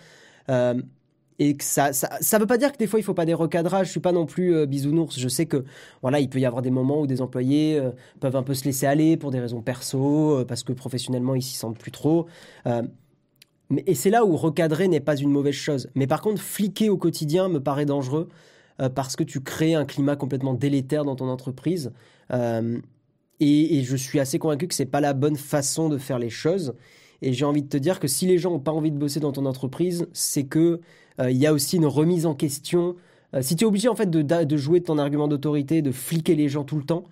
A: et que ça, ça, ça veut pas dire que des fois il faut pas des recadrages. Je suis pas non plus euh, bisounours. Je sais que voilà, il peut y avoir des moments où des employés euh, peuvent un peu se laisser aller pour des raisons perso, euh, parce que professionnellement ils s'y sentent plus trop. mais, et c'est là où recadrer n'est pas une mauvaise chose. Mais par contre, fliquer au quotidien me paraît dangereux parce que tu crées un climat complètement délétère dans ton entreprise. Et, je suis assez convaincu que c'est pas la bonne façon de faire les choses. Et j'ai envie de te dire que si les gens n'ont pas envie de bosser dans ton entreprise, c'est que il y a aussi une remise en question. Euh, si tu es obligé en fait de, de ton argument d'autorité, de fliquer les gens tout le temps,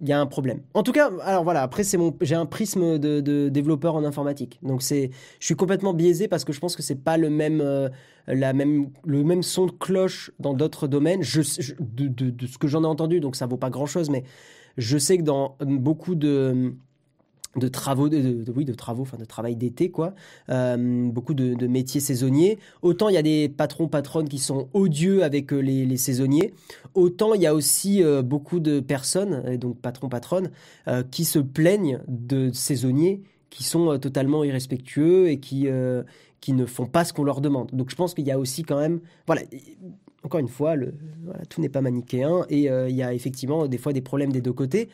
A: il y a un problème. En tout cas, alors voilà, après c'est mon, j'ai un prisme de, développeur en informatique, donc c'est, je suis complètement biaisé parce que je pense que c'est pas le même, euh, la même, le même son de cloche dans d'autres domaines. De, de, ce que j'en ai entendu, donc ça vaut pas grand chose, mais je sais que dans beaucoup de de travaux, de, travail d'été, quoi. Euh, beaucoup de, métiers saisonniers. Autant il y a des patrons, patronnes qui sont odieux avec euh, les, saisonniers, autant il y a aussi euh, beaucoup de personnes, et donc patrons, patronnes, qui se plaignent de saisonniers qui sont totalement irrespectueux et qui, qui ne font pas ce qu'on leur demande. Donc je pense qu'il y a aussi quand même, voilà, encore une fois, tout n'est pas manichéen et euh, il y a effectivement des fois des problèmes des deux côtés.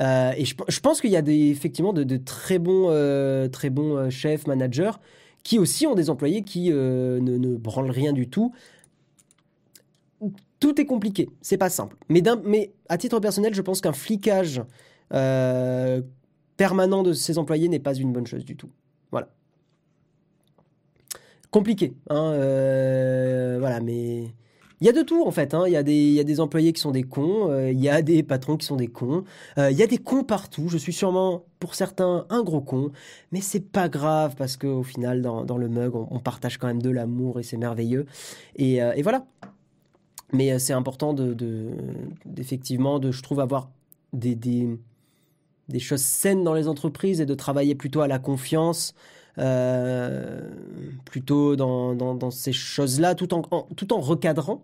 A: Euh, et je, pense qu'il y a effectivement de, très bons, euh, très bons chefs, managers qui aussi ont des employés qui ne, branlent rien du tout. Tout est compliqué, c'est pas simple. Mais, mais à titre personnel, je pense qu'un flicage permanent de ses employés n'est pas une bonne chose du tout. Voilà. Compliqué, hein, voilà, mais il y a de tout en fait. Hein. Il, y a des, employés qui sont des cons, euh, il y a des patrons qui sont des cons, euh, il y a des cons partout. Je suis sûrement pour certains un gros con, mais c'est pas grave parce qu'au final dans, le mug on, partage quand même de l'amour et c'est merveilleux. Et, euh, voilà. Mais c'est important de, d'effectivement de, je trouve avoir des, choses saines dans les entreprises et de travailler plutôt à la confiance. plutôt dans, ces choses-là, tout en recadrant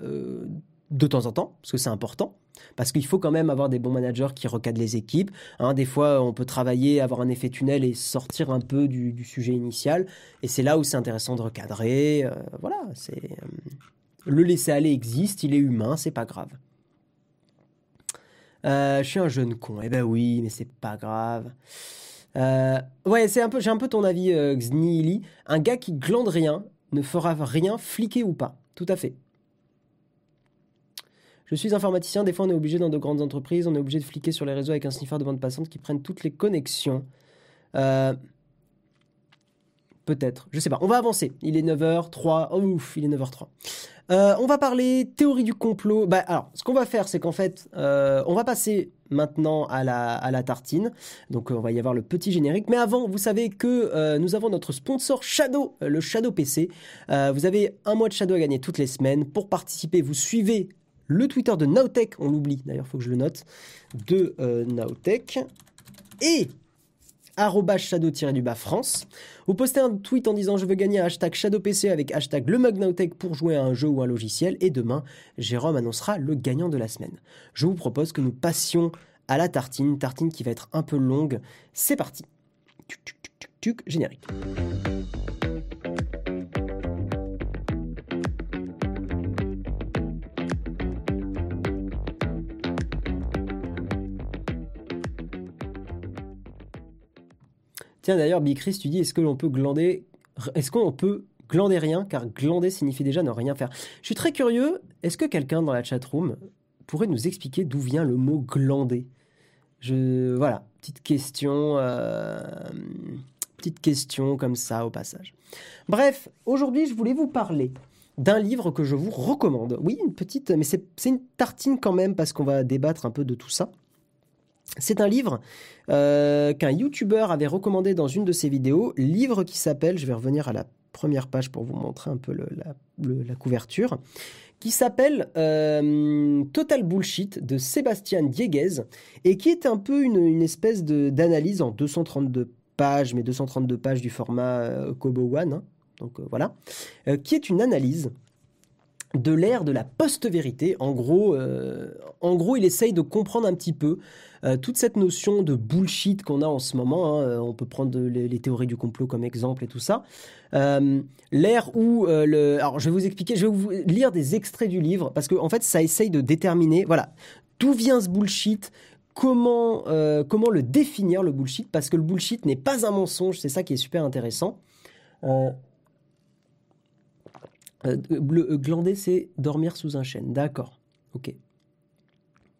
A: euh, de temps en temps, parce que c'est important, parce qu'il faut quand même avoir des bons managers qui recadrent les équipes. Hein, des fois, on peut travailler, avoir un effet tunnel et sortir un peu du, sujet initial, et c'est là où c'est intéressant de recadrer. Euh, voilà, c'est euh, le laisser aller existe, il est humain, c'est pas grave. je suis un jeune con. Eh ben oui, mais c'est pas grave. ouais, c'est un peu, j'ai un peu ton avis, euh, Un gars qui glande rien ne fera rien, fliquer ou pas. Tout à fait. Je suis informaticien, des fois on est obligé dans de grandes entreprises, on est obligé de fliquer sur les réseaux avec un sniffer de bande passante qui prennent toutes les connexions. Euh, peut-être, je sais pas. On va avancer. Il est 9h03. Oh, ouf, il est 9h03. Euh, on va parler théorie du complot. Bah, alors, ce qu'on va faire, c'est qu'en fait, euh, on va passer maintenant à la, à la tartine. Donc, on va y avoir le petit générique. Mais avant, vous savez que nous avons notre sponsor Shadow, le Shadow PC. vous avez un mois de Shadow à gagner toutes les semaines. Pour participer, vous suivez le Twitter de Nowtech, on l'oublie d'ailleurs, il faut que je le note, de euh, Nowtech, et shadow-du-bas France. Vous postez un tweet en disant je veux gagner un hashtag ShadowPC avec hashtag le Nowtech pour jouer à un jeu ou un logiciel et demain, Jérôme annoncera le gagnant de la semaine. Je vous propose que nous passions à la tartine, tartine qui va être un peu longue. C'est parti. générique. Tiens, d'ailleurs, Bicris, tu dis, est-ce que l'on peut glander, est-ce qu'on peut glander rien, car glander signifie déjà ne rien faire. Je suis très curieux, est-ce que quelqu'un dans la chatroom pourrait nous expliquer d'où vient le mot glander? Voilà, petite question, euh, petite question comme ça au passage. Bref, aujourd'hui, je voulais vous parler d'un livre que je vous recommande. Oui, une petite, mais c'est une tartine quand même parce qu'on va débattre un peu de tout ça. C'est un livre euh, qu'un YouTuber avait recommandé dans une de ses vidéos, livre qui s'appelle, je vais revenir à la première page pour vous montrer un peu la, couverture, qui s'appelle euh, Total Bullshit de Sébastien Dieguez et qui est un peu une, espèce d'analyse en 232 pages, mais 232 pages du format euh, Kobo One, hein. donc voilà, qui est une analyse de l'ère de la post-vérité. En gros, en gros, il essaye de comprendre un petit peu euh, toute cette notion de bullshit qu'on a en ce moment. Hein. on peut prendre les, théories du complot comme exemple et tout ça. Euh, l'ère où le, alors je vais vous expliquer, je vais vous lire des extraits du livre parce que en fait, ça essaye de déterminer, voilà, d'où vient ce bullshit. Comment, comment le définir le bullshit Parce que le bullshit n'est pas un mensonge, c'est ça qui est super intéressant. Euh, euh, glander, c'est dormir sous un chêne. D'accord. Ok.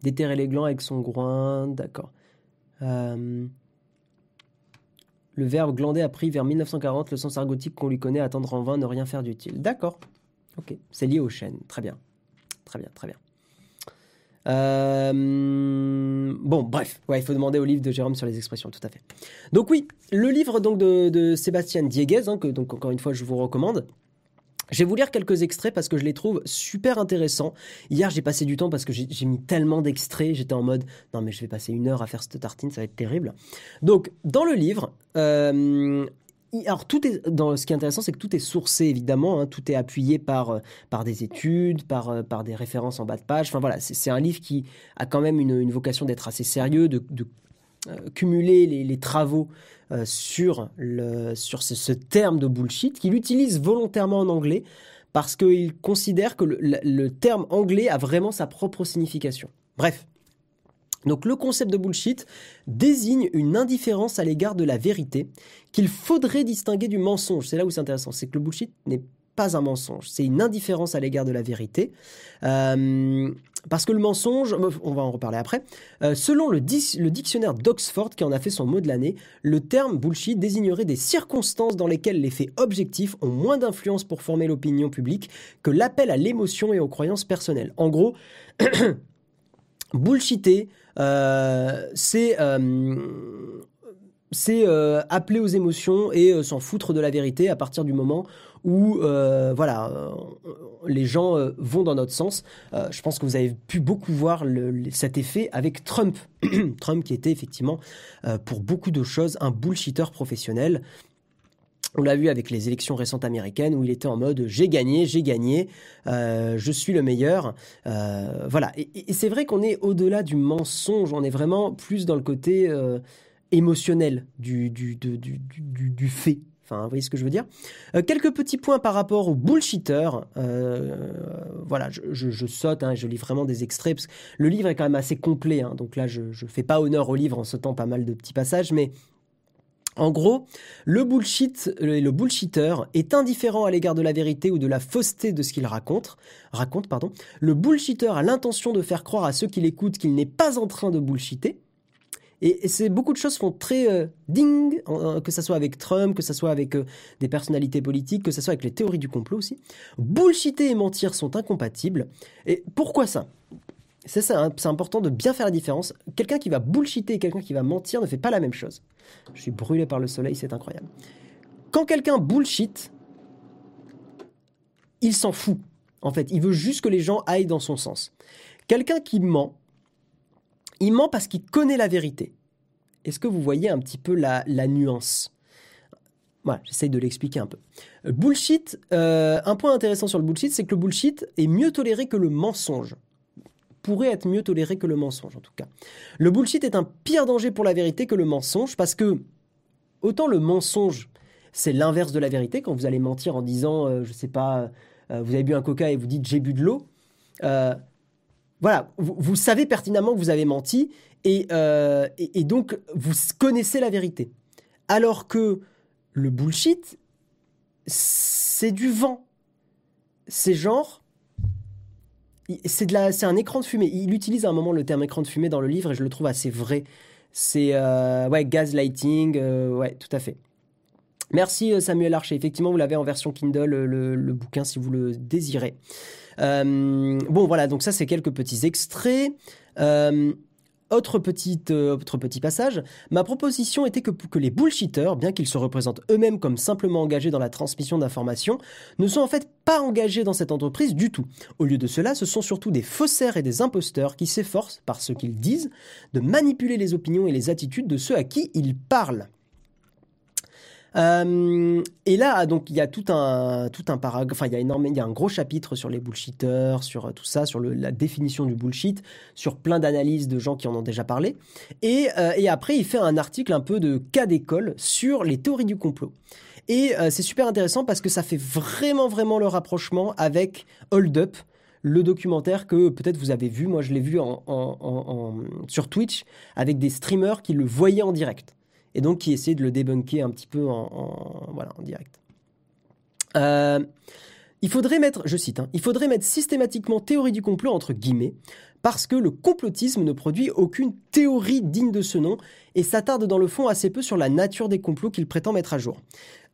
A: Déterrer les glands avec son groin. D'accord. Euh, le verbe glander a pris vers 1940 le sens argotique qu'on lui connaît, attendre en vain, ne rien faire d'utile. D'accord. Ok. C'est lié au chêne. Très bien. Très bien, très bien. Bon, bref, ouais, il faut demander au livre de Jérôme sur les expressions, tout à fait. Donc oui, le livre donc de, Sébastien Dieguez, hein, que donc encore une fois je vous recommande. Je vais vous lire quelques extraits parce que je les trouve super intéressants. Hier, j'ai passé du temps parce que j'ai mis tellement d'extraits. J'étais en mode, non mais je vais passer une heure à faire cette tartine, ça va être terrible. Donc, dans le livre, euh, alors tout est dans ce qui est intéressant, c'est que tout est sourcé évidemment, hein. tout est appuyé par euh, par des études, par euh, par des références en bas de page. Enfin voilà, c'est un livre qui a quand même une, vocation d'être assez sérieux, de, cumuler les, travaux euh, sur, le, sur ce, terme de bullshit qu'il utilise volontairement en anglais parce qu'il considère que le, terme anglais a vraiment sa propre signification. Bref. Donc le concept de bullshit désigne une indifférence à l'égard de la vérité qu'il faudrait distinguer du mensonge. C'est là où c'est intéressant, c'est que le bullshit n'est pas un mensonge, c'est une indifférence à l'égard de la vérité. Euh, parce que le mensonge, on va en reparler après, euh, selon le, dictionnaire d'Oxford qui en a fait son mot de l'année, le terme bullshit désignerait des circonstances dans lesquelles les faits objectifs ont moins d'influence pour former l'opinion publique que l'appel à l'émotion et aux croyances personnelles. En gros, *coughs* bullshiter, euh, c'est c'est appeler aux émotions et s'en foutre de la vérité à partir du moment où euh, voilà, euh, les gens euh, vont dans notre sens. je pense que vous avez pu beaucoup voir cet effet avec Trump. *clears throat* Trump qui était effectivement pour beaucoup de choses un bullshitter professionnel. On l'a vu avec les élections récentes américaines où il était en mode j'ai gagné, j'ai gagné, je suis le meilleur. voilà. Et, c'est vrai qu'on est au-delà du mensonge, on est vraiment plus dans le côté émotionnel du, du, du, du fait. Enfin, vous voyez ce que je veux dire euh, Quelques petits points par rapport aux bullshitters. Euh, voilà, je, saute, hein, je lis vraiment des extraits, parce que le livre est quand même assez complet, hein, donc là, je ne fais pas honneur au livre en sautant pas mal de petits passages, mais en gros, le bullshit, le bullshitter est indifférent à l'égard de la vérité ou de la fausseté de ce qu'il raconte. Raconte, pardon. Le bullshitter a l'intention de faire croire à ceux qui l'écoutent qu'il n'est pas en train de bullshiter. Et, c'est beaucoup de choses font très euh, ding, que ce soit avec Trump, que ce soit avec euh, des personnalités politiques, que ce soit avec les théories du complot aussi. Bullshiter et mentir sont incompatibles. Et pourquoi ça? C'est ça, c'est important de bien faire la différence. Quelqu'un qui va bullshiter et quelqu'un qui va mentir ne fait pas la même chose. Je suis brûlé par le soleil, c'est incroyable. Quand quelqu'un bullshit, il s'en fout. En fait, il veut juste que les gens aillent dans son sens. Quelqu'un qui ment, il ment parce qu'il connaît la vérité. Est-ce que vous voyez un petit peu la, nuance? Voilà, j'essaye de l'expliquer un peu. Euh, bullshit, euh, un point intéressant sur le bullshit, c'est que le bullshit est mieux toléré que le mensonge. Pourrait être mieux toléré que le mensonge, en tout cas. Le bullshit est un pire danger pour la vérité que le mensonge, parce que autant le mensonge, c'est l'inverse de la vérité, quand vous allez mentir en disant, euh, je sais pas, vous avez bu un coca et vous dites j'ai bu de l'eau voilà, vous, savez pertinemment que vous avez menti euh, et, donc vous connaissez la vérité. Alors que le bullshit, c'est du vent. C'est genre, c'est un écran de fumée. Il utilise à un moment le terme écran de fumée dans le livre et je le trouve assez vrai. C'est euh, ouais, gaslighting, euh, ouais, tout à fait. Merci Samuel Archer. Effectivement, vous l'avez en version Kindle, le, bouquin, si vous le désirez. Euh, bon, voilà, donc ça, c'est quelques petits extraits. Euh, autre, petite, euh, petit passage, ma proposition était que, que les bullshitters, bien qu'ils se représentent eux-mêmes comme simplement engagés dans la transmission d'informations, ne sont en fait pas engagés dans cette entreprise du tout. Au lieu de cela, ce sont surtout des faussaires et des imposteurs qui s'efforcent, par ce qu'ils disent, de manipuler les opinions et les attitudes de ceux à qui ils parlent. Euh, et là, donc, il y a tout un, tout un paragraphe, enfin, il y a énormément, il y a un gros chapitre sur les bullshitters, sur euh, tout ça, sur la définition du bullshit, sur plein d'analyses de gens qui en ont déjà parlé. Et, euh, et après, il fait un article un peu de cas d'école sur les théories du complot. Et c'est super intéressant parce que ça fait vraiment, vraiment le rapprochement avec Hold Up, le documentaire que peut-être vous avez vu. Moi, je l'ai vu en, en, en, sur Twitch avec des streamers qui le voyaient en direct et donc qui essayaient de le débunker un petit peu en direct. Euh, il faudrait mettre, je cite, hein, il faudrait mettre systématiquement théorie du complot entre guillemets, parce que le complotisme ne produit aucune théorie digne de ce nom et s'attarde dans le fond assez peu sur la nature des complots qu'il prétend mettre à jour.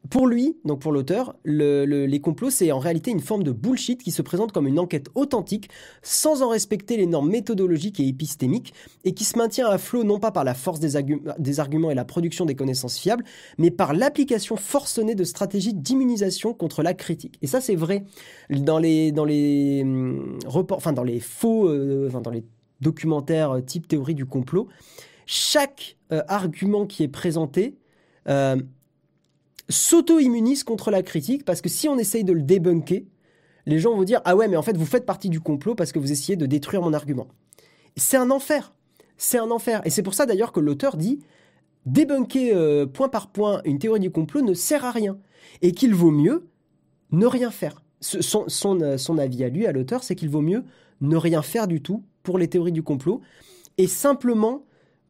A: Pour lui, donc pour l'auteur, le, le, les complots, c'est en réalité une forme de bullshit qui se présente comme une enquête authentique, sans en respecter les normes méthodologiques et épistémiques, et qui se maintient à flot non pas par la force des, arguments et la production des connaissances fiables, mais par l'application forcenée de stratégies d'immunisation contre la critique. Et ça, c'est vrai dans les, dans les hum, enfin dans les faux, euh, dans les documentaires euh, type théorie du complot. Chaque euh, argument qui est présenté s'auto-immunise contre la critique parce que si on essaye de le débunker, les gens vont dire Ah ouais, mais en fait, vous faites partie du complot parce que vous essayez de détruire mon argument. C'est un enfer. C'est un enfer. Et c'est pour ça d'ailleurs que l'auteur dit Débunker euh, point par point une théorie du complot ne sert à rien. Et qu'il vaut mieux ne rien faire. Euh, son avis à lui, à l'auteur, c'est qu'il vaut mieux ne rien faire du tout pour les théories du complot et simplement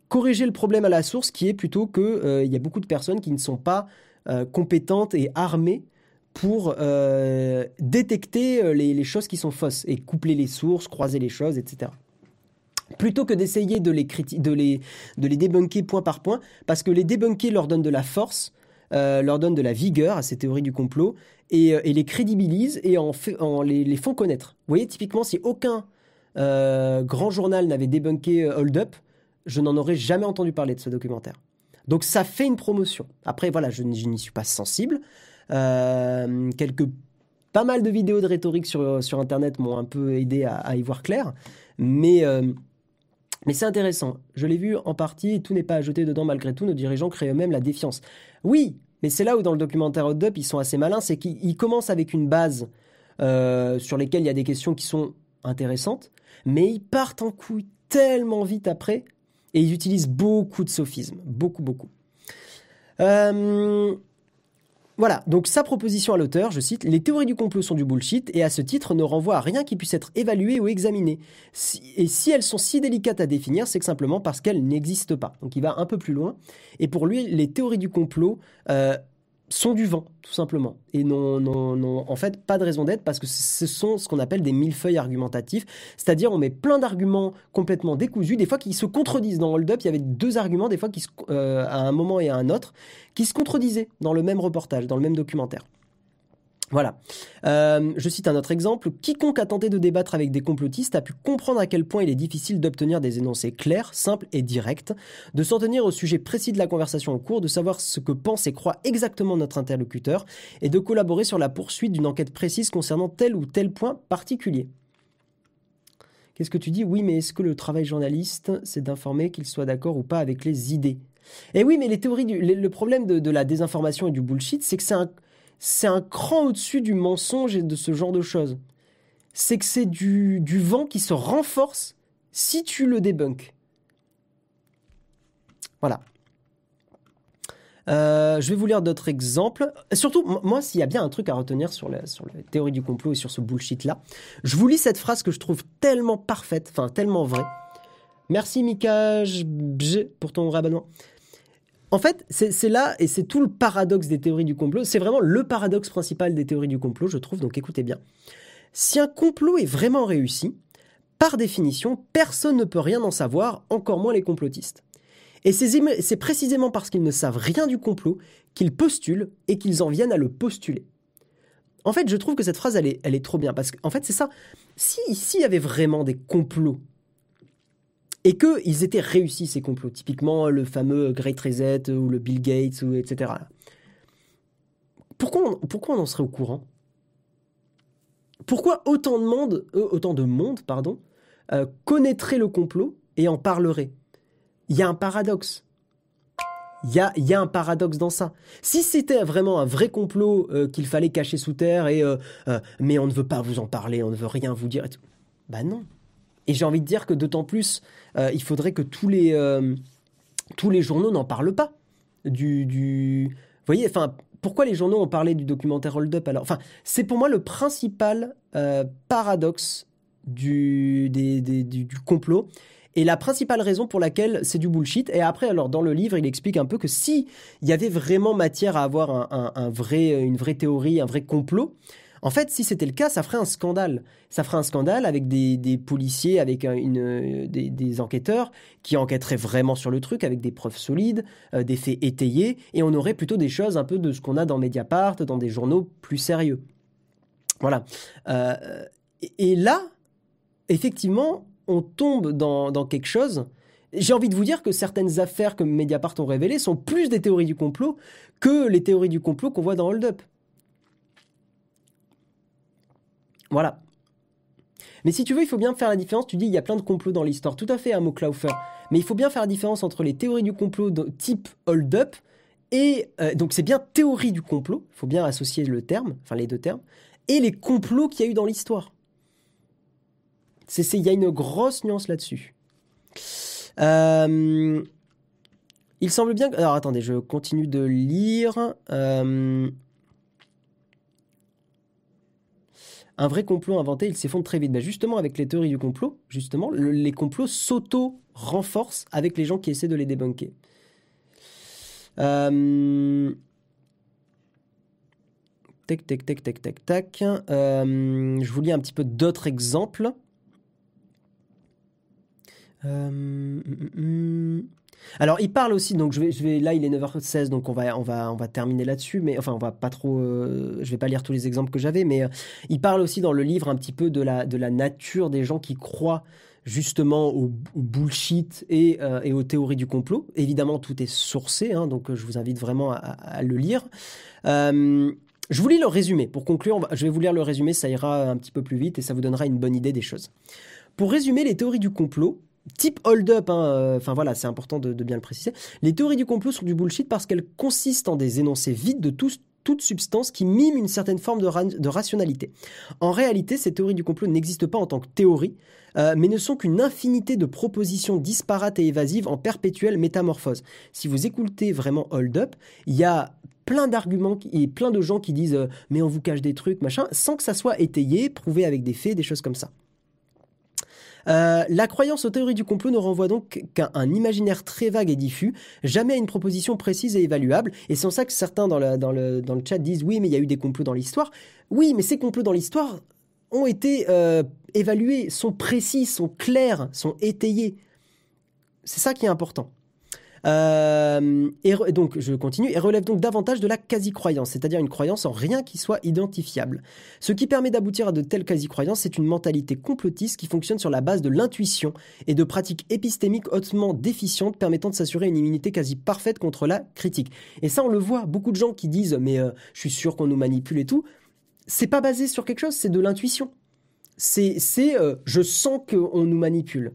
A: corriger le problème à la source qui est plutôt qu'il euh, y a beaucoup de personnes qui ne sont pas euh, compétentes et armées pour euh, détecter euh, les, choses qui sont fausses et coupler les sources, croiser les choses, etc. Plutôt que d'essayer de les, débunker point par point, parce que les débunker leur donne de la force, euh, leur donne de la vigueur à ces théories du complot, et, les crédibilise et en, les, les, font connaître. Vous voyez, typiquement, si aucun grand journal n'avait débunké Hold Up, je n'en aurais jamais entendu parler de ce documentaire. Donc ça fait une promotion. Après, voilà, je, n'y suis pas sensible. Euh, quelques, pas mal de vidéos de rhétorique sur, sur Internet m'ont un peu aidé à, y voir clair. Mais, euh, mais c'est intéressant. Je l'ai vu en partie, tout n'est pas ajouté dedans malgré tout. Nos dirigeants créent eux-mêmes la défiance. Oui, mais c'est là où dans le documentaire Hot Up, ils sont assez malins. C'est qu'ils commencent avec une base euh, sur lesquelles il y a des questions qui sont intéressantes, mais ils partent en couille tellement vite après et ils utilisent beaucoup de sophismes, beaucoup, beaucoup. Euh, voilà, donc sa proposition à l'auteur, je cite, Les théories du complot sont du bullshit et à ce titre ne renvoient à rien qui puisse être évalué ou examiné. Et si elles sont si délicates à définir, c'est que simplement parce qu'elles n'existent pas. Donc il va un peu plus loin. Et pour lui, les théories du complot euh, sont du vent, tout simplement. Et non, non, non, en fait, pas de raison d'être parce que ce sont ce qu'on appelle des millefeuilles argumentatifs. C'est-à-dire, on met plein d'arguments complètement décousus, des fois qui se contredisent. Dans Hold Up, il y avait deux arguments, des fois qui euh, à un moment et à un autre, qui se contredisaient dans le même reportage, dans le même documentaire. Voilà. Euh, je cite un autre exemple. Quiconque a tenté de débattre avec des complotistes a pu comprendre à quel point il est difficile d'obtenir des énoncés clairs, simples et directs, de s'en tenir au sujet précis de la conversation en cours, de savoir ce que pense et croit exactement notre interlocuteur, et de collaborer sur la poursuite d'une enquête précise concernant tel ou tel point particulier. Qu'est-ce que tu dis? Oui, mais est-ce que le travail journaliste, c'est d'informer qu'il soit d'accord ou pas avec les idées? Et oui, mais les théories du, le problème de la désinformation et du bullshit, c'est que c'est un c'est un cran au-dessus du mensonge et de ce genre de choses. C'est que c'est du, vent qui se renforce si tu le débunk. Voilà. Euh, je vais vous lire d'autres exemples. surtout, moi, s'il y a bien un truc à retenir sur la, théorie du complot et sur ce bullshit-là, je vous lis cette phrase que je trouve tellement parfaite, enfin tellement vraie. Merci Mika pour ton rabonnement. En fait, c'est là, et c'est tout le paradoxe des théories du complot, c'est vraiment le paradoxe principal des théories du complot, je trouve, donc écoutez bien. Si un complot est vraiment réussi, par définition, personne ne peut rien en savoir, encore moins les complotistes. Et c'est précisément parce qu'ils ne savent rien du complot qu'ils postulent et qu'ils en viennent à le postuler. En fait, je trouve que cette phrase, elle est, trop bien, parce qu'en fait, c'est ça. Si ici, il y avait vraiment des complots et qu'ils étaient réussis ces complots, typiquement le fameux Great Reset ou le Bill Gates, ou etc. Pourquoi on, pourquoi on en serait au courant? Pourquoi autant de monde, euh, autant de monde pardon, euh, connaîtrait le complot et en parlerait? Il y a un paradoxe. Il y a, y a, un paradoxe dans ça. Si c'était vraiment un vrai complot euh, qu'il fallait cacher sous terre et mais on ne veut pas vous en parler, on ne veut rien vous dire, bah non. Et j'ai envie de dire que d'autant plus, il faudrait que tous les tous les journaux n'en parlent pas. Du, du... Vous voyez, enfin, pourquoi les journaux ont parlé du documentaire Hold Up alors? Enfin, c'est pour moi le principal paradoxe du, des, du complot et la principale raison pour laquelle c'est du bullshit. Et après, alors dans le livre, il explique un peu que si il y avait vraiment matière à avoir un, vrai, une vraie théorie, un vrai complot, en fait, si c'était le cas, ça ferait un scandale. Ça ferait un scandale avec des, policiers, avec une, des, enquêteurs qui enquêteraient vraiment sur le truc, avec des preuves solides, euh, des faits étayés, et on aurait plutôt des choses un peu de ce qu'on a dans Mediapart, dans des journaux plus sérieux. Voilà. Euh, et là, effectivement, on tombe dans, quelque chose. J'ai envie de vous dire que certaines affaires que Mediapart ont révélées sont plus des théories du complot que les théories du complot qu'on voit dans Hold Up. Voilà. Mais si tu veux, il faut bien faire la différence. Tu dis il y a plein de complots dans l'histoire. Tout à fait, un mot Klaufer. Mais il faut bien faire la différence entre les théories du complot de type Hold Up et euh, donc c'est bien théorie du complot. Il faut bien associer le terme, enfin les deux termes, et les complots qu'il y a eu dans l'histoire. Il y a une grosse nuance là-dessus. Euh, il semble bien. Alors attendez, je continue de lire. Euh, un vrai complot inventé, il s'effondre très vite. Ben justement, avec les théories du complot, justement, les complots s'auto-renforcent avec les gens qui essaient de les débunker. Euh... Tac, tac, tac, tac, tac, tac. Euh, je vous lis un petit peu d'autres exemples. Euh, mm, mm, mm. Alors, il parle aussi, donc je vais, là il est 9h16, donc on va, on va, on va terminer là-dessus, mais enfin on va pas trop, euh, je vais pas lire tous les exemples que j'avais, mais euh, il parle aussi dans le livre un petit peu de la, de la nature des gens qui croient justement au, bullshit et, et, aux théories du complot. Évidemment, tout est sourcé, hein, donc je vous invite vraiment à, le lire. je vous lis le résumé. Pour conclure, je vais vous lire le résumé, ça ira un petit peu plus vite et ça vous donnera une bonne idée des choses. Pour résumer les théories du complot, type hold-up, hein, euh, enfin voilà, c'est important de, bien le préciser. Les théories du complot sont du bullshit parce qu'elles consistent en des énoncés vides de toute substance qui mime une certaine forme de, rationalité. En réalité, ces théories du complot n'existent pas en tant que théorie, euh, mais ne sont qu'une infinité de propositions disparates et évasives en perpétuelle métamorphose. Si vous écoutez vraiment Hold Up, il y a plein d'arguments et plein de gens qui disent euh, mais on vous cache des trucs, machin, sans que ça soit étayé, prouvé avec des faits, des choses comme ça. Euh, la croyance aux théories du complot ne renvoie donc qu'à un imaginaire très vague et diffus, jamais à une proposition précise et évaluable. Et c'est en ça que certains dans le, dans, le, dans le chat disent oui, mais il y a eu des complots dans l'histoire. Oui, mais ces complots dans l'histoire ont été euh, évalués, sont précis, sont clairs, sont étayés. C'est ça qui est important. Euh, et donc, je continue, et relève donc davantage de la quasi-croyance, c'est-à-dire une croyance en rien qui soit identifiable. Ce qui permet d'aboutir à de telles quasi-croyances, c'est une mentalité complotiste qui fonctionne sur la base de l'intuition et de pratiques épistémiques hautement déficientes permettant de s'assurer une immunité quasi parfaite contre la critique. Et ça, on le voit, beaucoup de gens qui disent, mais euh, je suis sûr qu'on nous manipule et tout. C'est pas basé sur quelque chose, c'est de l'intuition. C'est, euh, je sens qu'on nous manipule.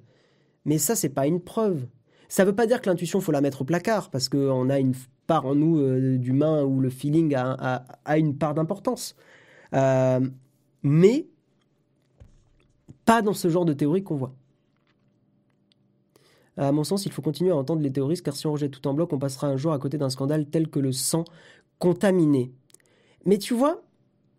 A: Mais ça, c'est pas une preuve. Ça ne veut pas dire que l'intuition, faut la mettre au placard, parce qu'on a une part en nous euh, d'humain où le feeling a, une part d'importance. Euh, mais pas dans ce genre de théorie qu'on voit. À mon sens, il faut continuer à entendre les théoristes, car si on rejette tout en bloc, on passera un jour à côté d'un scandale tel que le sang contaminé. Mais tu vois,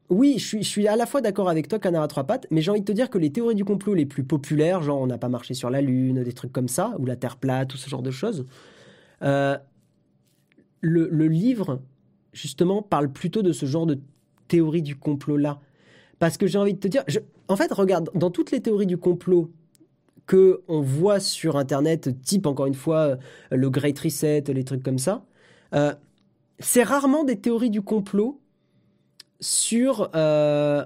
A: oui, je suis, à la fois d'accord avec toi, canard à trois pattes, mais j'ai envie de te dire que les théories du complot les plus populaires, genre on n'a pas marché sur la Lune, des trucs comme ça, ou la Terre plate, tout ce genre de choses, euh, le, livre, justement, parle plutôt de ce genre de théorie du complot-là. Parce que j'ai envie de te dire, en fait, regarde, dans toutes les théories du complot que on voit sur Internet, type encore une fois euh, le Great Reset, les trucs comme ça, euh, c'est rarement des théories du complot sur... Euh,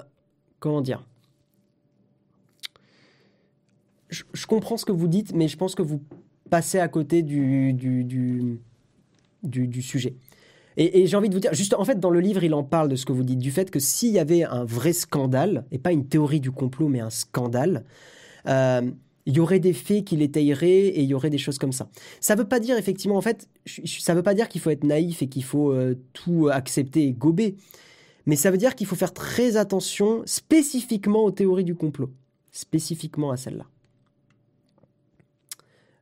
A: comment dire je, comprends ce que vous dites, mais je pense que vous passez à côté du, du, du, sujet. Et, j'ai envie de vous dire, juste en fait, dans le livre, il en parle de ce que vous dites, du fait que s'il y avait un vrai scandale, et pas une théorie du complot, mais un scandale, euh, il y aurait des faits qui l'étayeraient et il y aurait des choses comme ça. Ça veut pas dire effectivement, en fait, ça veut pas dire qu'il faut être naïf et qu'il faut euh, tout accepter et gober, mais ça veut dire qu'il faut faire très attention spécifiquement aux théories du complot, spécifiquement à celles-là.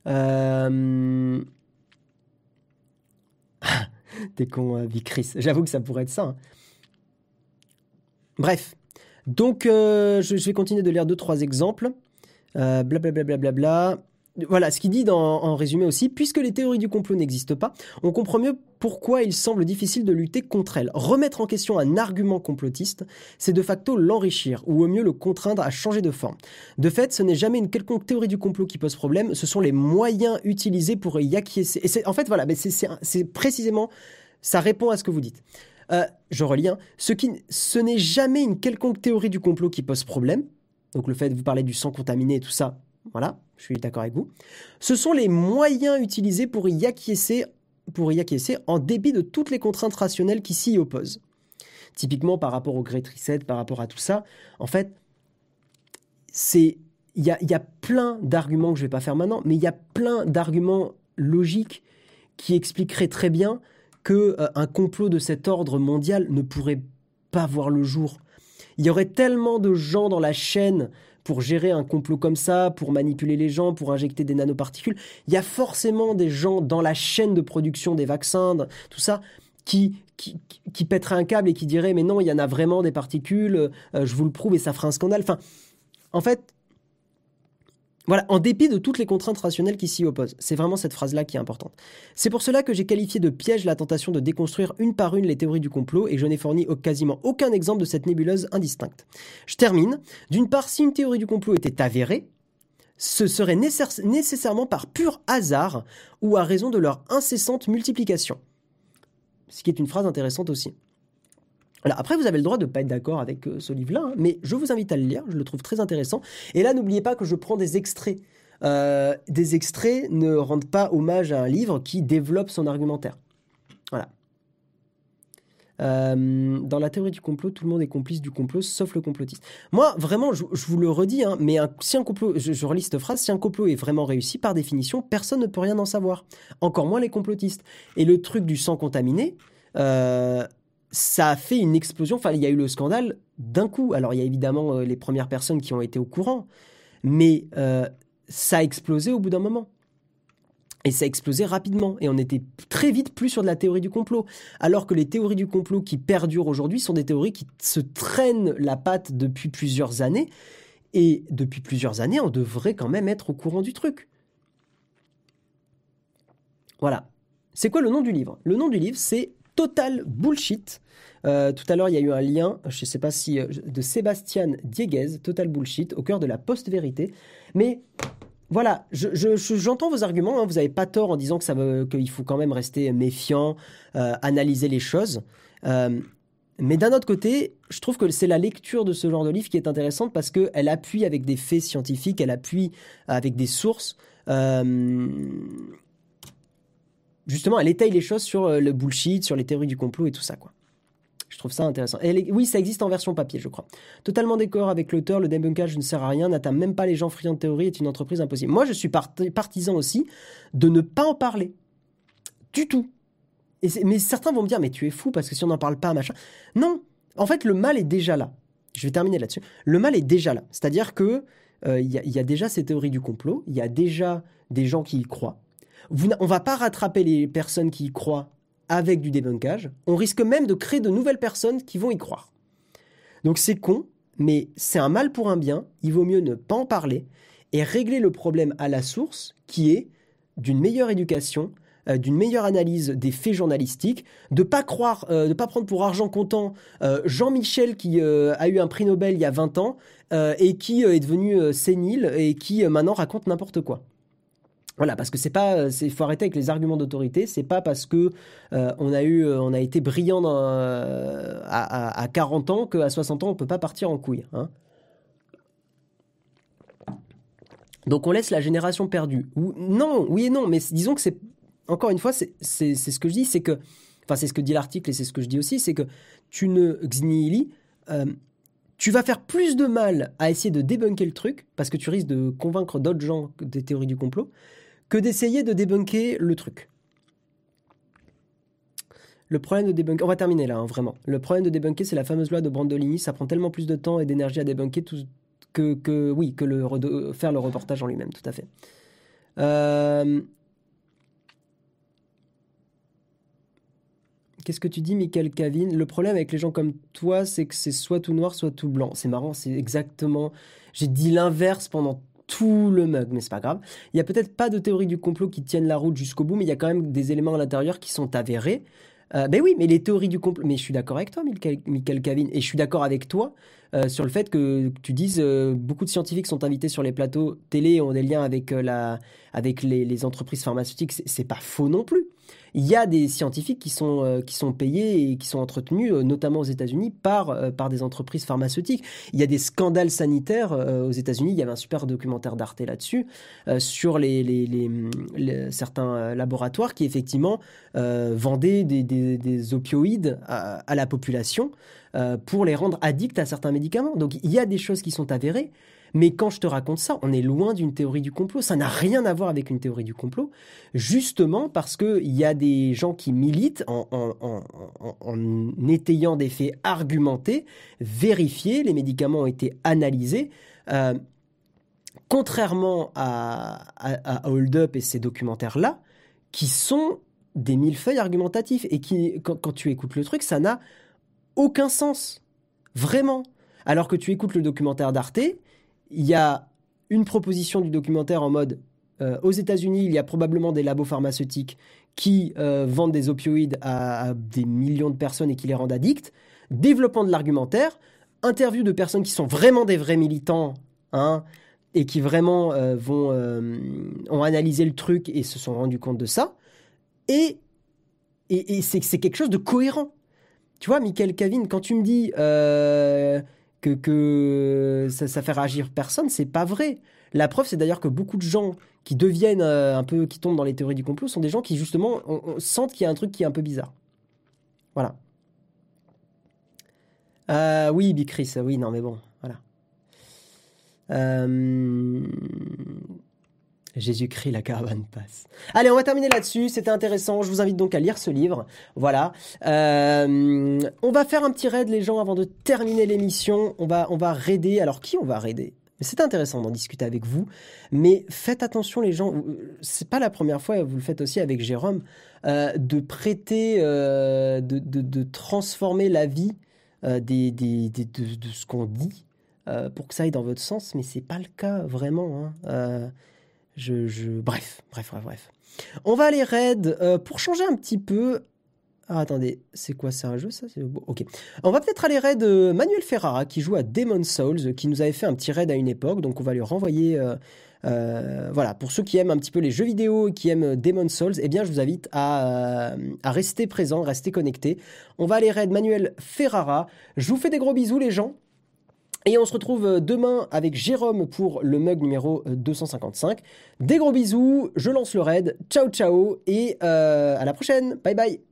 A: Euh... *laughs* T'es con, euh, Chris. J'avoue que ça pourrait être ça. Hein. Bref. Donc, euh, je, vais continuer de lire deux, trois exemples. Blablabla. Euh, bla, bla, voilà, ce qu'il dit en résumé aussi, puisque les théories du complot n'existent pas, on comprend mieux pourquoi il semble difficile de lutter contre elles. Remettre en question un argument complotiste, c'est de facto l'enrichir, ou au mieux le contraindre à changer de forme. De fait, ce n'est jamais une quelconque théorie du complot qui pose problème, ce sont les moyens utilisés pour y acquiescer. Et en fait, voilà, c'est, précisément, ça répond à ce que vous dites. Euh, je relis, hein. ce, qui, ce n'est jamais une quelconque théorie du complot qui pose problème, donc le fait de vous parler du sang contaminé et tout ça, voilà, je suis d'accord avec vous. Ce sont les moyens utilisés pour y acquiescer, pour y acquiescer en dépit de toutes les contraintes rationnelles qui s'y opposent. Typiquement par rapport au Great Reset, par rapport à tout ça, en fait, c'est il y a, plein d'arguments que je vais pas faire maintenant, mais il y a plein d'arguments logiques qui expliqueraient très bien que euh, un complot de cet ordre mondial ne pourrait pas voir le jour. Il y aurait tellement de gens dans la chaîne pour gérer un complot comme ça, pour manipuler les gens, pour injecter des nanoparticules. Il y a forcément des gens dans la chaîne de production des vaccins, tout ça, qui, qui, qui pèteraient un câble et qui diraient mais non, il y en a vraiment des particules, euh, je vous le prouve et ça fera un scandale. Enfin, en fait, voilà, en dépit de toutes les contraintes rationnelles qui s'y opposent. C'est vraiment cette phrase-là qui est importante. C'est pour cela que j'ai qualifié de piège la tentation de déconstruire une par une les théories du complot et je n'ai fourni quasiment aucun exemple de cette nébuleuse indistincte. Je termine. D'une part, si une théorie du complot était avérée, ce serait nécessairement par pur hasard ou à raison de leur incessante multiplication. Ce qui est une phrase intéressante aussi après, vous avez le droit de ne pas être d'accord avec euh, ce livre-là, hein, mais je vous invite à le lire, je le trouve très intéressant. Et là, n'oubliez pas que je prends des extraits. Euh, des extraits ne rendent pas hommage à un livre qui développe son argumentaire. Voilà. Euh, dans la théorie du complot, tout le monde est complice du complot, sauf le complotiste. Moi, vraiment, je, vous le redis, hein, mais si un complot, je, relis cette phrase, si un complot est vraiment réussi, par définition, personne ne peut rien en savoir. Encore moins les complotistes. Et le truc du sang contaminé, ça a fait une explosion. Enfin, il y a eu le scandale d'un coup. Alors, il y a évidemment euh, les premières personnes qui ont été au courant, mais euh, ça a explosé au bout d'un moment. Et ça a explosé rapidement. Et on était très vite plus sur de la théorie du complot. Alors que les théories du complot qui perdurent aujourd'hui sont des théories qui se traînent la patte depuis plusieurs années. Et depuis plusieurs années, on devrait quand même être au courant du truc. Voilà. C'est quoi le nom du livre? Le nom du livre, c'est total bullshit. Euh, tout à l'heure, il y a eu un lien, je ne sais pas si, euh, de Sébastien Dieguez, total bullshit, au cœur de la post-vérité. Mais voilà, j'entends vos arguments, hein. vous n'avez pas tort en disant qu'il faut quand même rester méfiant, euh, analyser les choses. mais d'un autre côté, je trouve que c'est la lecture de ce genre de livre qui est intéressante parce qu'elle appuie avec des faits scientifiques, elle appuie avec des sources justement, elle étaye les choses sur euh, le bullshit, sur les théories du complot et tout ça, quoi. Je trouve ça intéressant. Oui, ça existe en version papier, je crois. Totalement d'accord avec l'auteur, le debunkage ne sert à rien, n'atteint même pas les gens friands de théorie, est une entreprise impossible. Moi, je suis partisan aussi de ne pas en parler. Du tout. Mais certains vont me dire, mais tu es fou parce que si on n'en parle pas, machin. Non. En fait, le mal est déjà là. Je vais terminer là-dessus. Le mal est déjà là. C'est-à-dire que euh, il y, a déjà ces théories du complot, il y a déjà des gens qui y croient. Vous, on va pas rattraper les personnes qui y croient avec du débunkage. On risque même de créer de nouvelles personnes qui vont y croire. Donc c'est con, mais c'est un mal pour un bien. Il vaut mieux ne pas en parler et régler le problème à la source, qui est d'une meilleure éducation, euh, d'une meilleure analyse des faits journalistiques, de pas croire, euh, de pas prendre pour argent comptant euh, Jean-Michel qui a eu un prix Nobel il y a 20 ans et qui est devenu sénile et qui maintenant raconte n'importe quoi. Voilà, parce que c'est pas, il faut arrêter avec les arguments d'autorité. C'est pas parce que euh, on a eu, euh, on a été brillant euh, à, à, 40 ans qu'à 60 ans on peut pas partir en couille. Hein. Donc on laisse la génération perdue. Non, oui et non, mais disons que c'est encore une fois, c'est ce que je dis, c'est que, enfin c'est ce que dit l'article et c'est ce que je dis aussi, c'est que tu ne xnihili, tu vas faire plus de mal à essayer de débunker le truc, parce que tu risques de convaincre d'autres gens des théories du complot, que d'essayer de débunker le truc. Le problème de débunker, on va terminer là, hein, vraiment. Le problème de débunker, c'est la fameuse loi de Brandolini. Ça prend tellement plus de temps et d'énergie à débunker tout, que, que, oui, que le, faire le reportage en lui-même, tout à fait. Euh, Qu'est-ce que tu dis, Michael Cavin? Le problème avec les gens comme toi, c'est que c'est soit tout noir, soit tout blanc. C'est marrant, c'est exactement. J'ai dit l'inverse pendant tout le mug, mais c'est pas grave. Il y a peut-être pas de théorie du complot qui tienne la route jusqu'au bout, mais il y a quand même des éléments à l'intérieur qui sont avérés. Euh, ben oui, mais les théories du complot. Mais je suis d'accord avec toi, Michael, Cavin, et je suis d'accord avec toi euh, sur le fait que tu dises euh, beaucoup de scientifiques sont invités sur les plateaux télé ont des liens avec la avec les, les entreprises pharmaceutiques. C'est pas faux non plus il y a des scientifiques qui sont, euh, qui sont payés et qui sont entretenus, euh, notamment aux États-Unis, par, euh, par des entreprises pharmaceutiques. Il y a des scandales sanitaires aux États-Unis. Il y avait un super documentaire d'Arte là-dessus, sur les, les, certains laboratoires qui, effectivement, vendaient des, des, opioïdes à, à, la population pour les rendre addicts à certains médicaments. Donc il y a des choses qui sont avérées. Mais quand je te raconte ça, on est loin d'une théorie du complot. Ça n'a rien à voir avec une théorie du complot, justement parce qu'il y a des gens qui militent en, étayant des faits argumentés, vérifiés, les médicaments ont été analysés. Euh, contrairement à, Hold Up et ces documentaires-là, qui sont des millefeuilles argumentatifs et qui, quand tu écoutes le truc, ça n'a aucun sens. Vraiment. Alors que tu écoutes le documentaire d'Arte, il y a une proposition du documentaire en mode euh, aux États-Unis, il y a probablement des labos pharmaceutiques qui euh, vendent des opioïdes à, des millions de personnes et qui les rendent addicts. Développement de l'argumentaire, interview de personnes qui sont vraiment des vrais militants, hein, et qui vraiment euh, vont ont analysé le truc et se sont rendus compte de ça. Et, et, et c'est quelque chose de cohérent. Tu vois, Michael Cavin, quand tu me dis que, que ça, ça fait réagir personne, c'est pas vrai. La preuve, c'est d'ailleurs que beaucoup de gens qui deviennent euh, un peu, qui tombent dans les théories du complot, sont des gens qui justement sentent qu'il y a un truc qui est un peu bizarre. Voilà. Euh, oui, Bicris, oui, non, mais bon, voilà. Euh, Jésus-Christ, la caravane passe. Allez, on va terminer là-dessus. C'était intéressant. Je vous invite donc à lire ce livre. Voilà. Euh, on va faire un petit raid, les gens, avant de terminer l'émission. On va, on va raider. Alors, qui on va raider? C'est intéressant d'en discuter avec vous, mais faites attention les gens. C'est pas la première fois, vous le faites aussi avec Jérôme, euh, de prêter, euh, de, transformer la vie de, ce qu'on dit pour que ça aille dans votre sens, mais c'est pas le cas vraiment. Hein. Je, Bref, bref, bref, bref. On va aller raid euh, pour changer un petit peu. Ah, attendez, c'est quoi C'est un jeu ça? Ok. On va peut-être aller raid euh, Manuel Ferrara qui joue à Demon Souls, qui nous avait fait un petit raid à une époque, donc on va lui renvoyer. Euh, voilà, pour ceux qui aiment un petit peu les jeux vidéo et qui aiment Demon Souls, eh bien je vous invite à, à rester présent, rester connecté. On va aller raid Manuel Ferrara. Je vous fais des gros bisous les gens. Et on se retrouve euh, demain avec Jérôme pour le mug numéro 255. Euh, Des gros bisous, je lance le raid. Ciao ciao et euh, à la prochaine. Bye bye.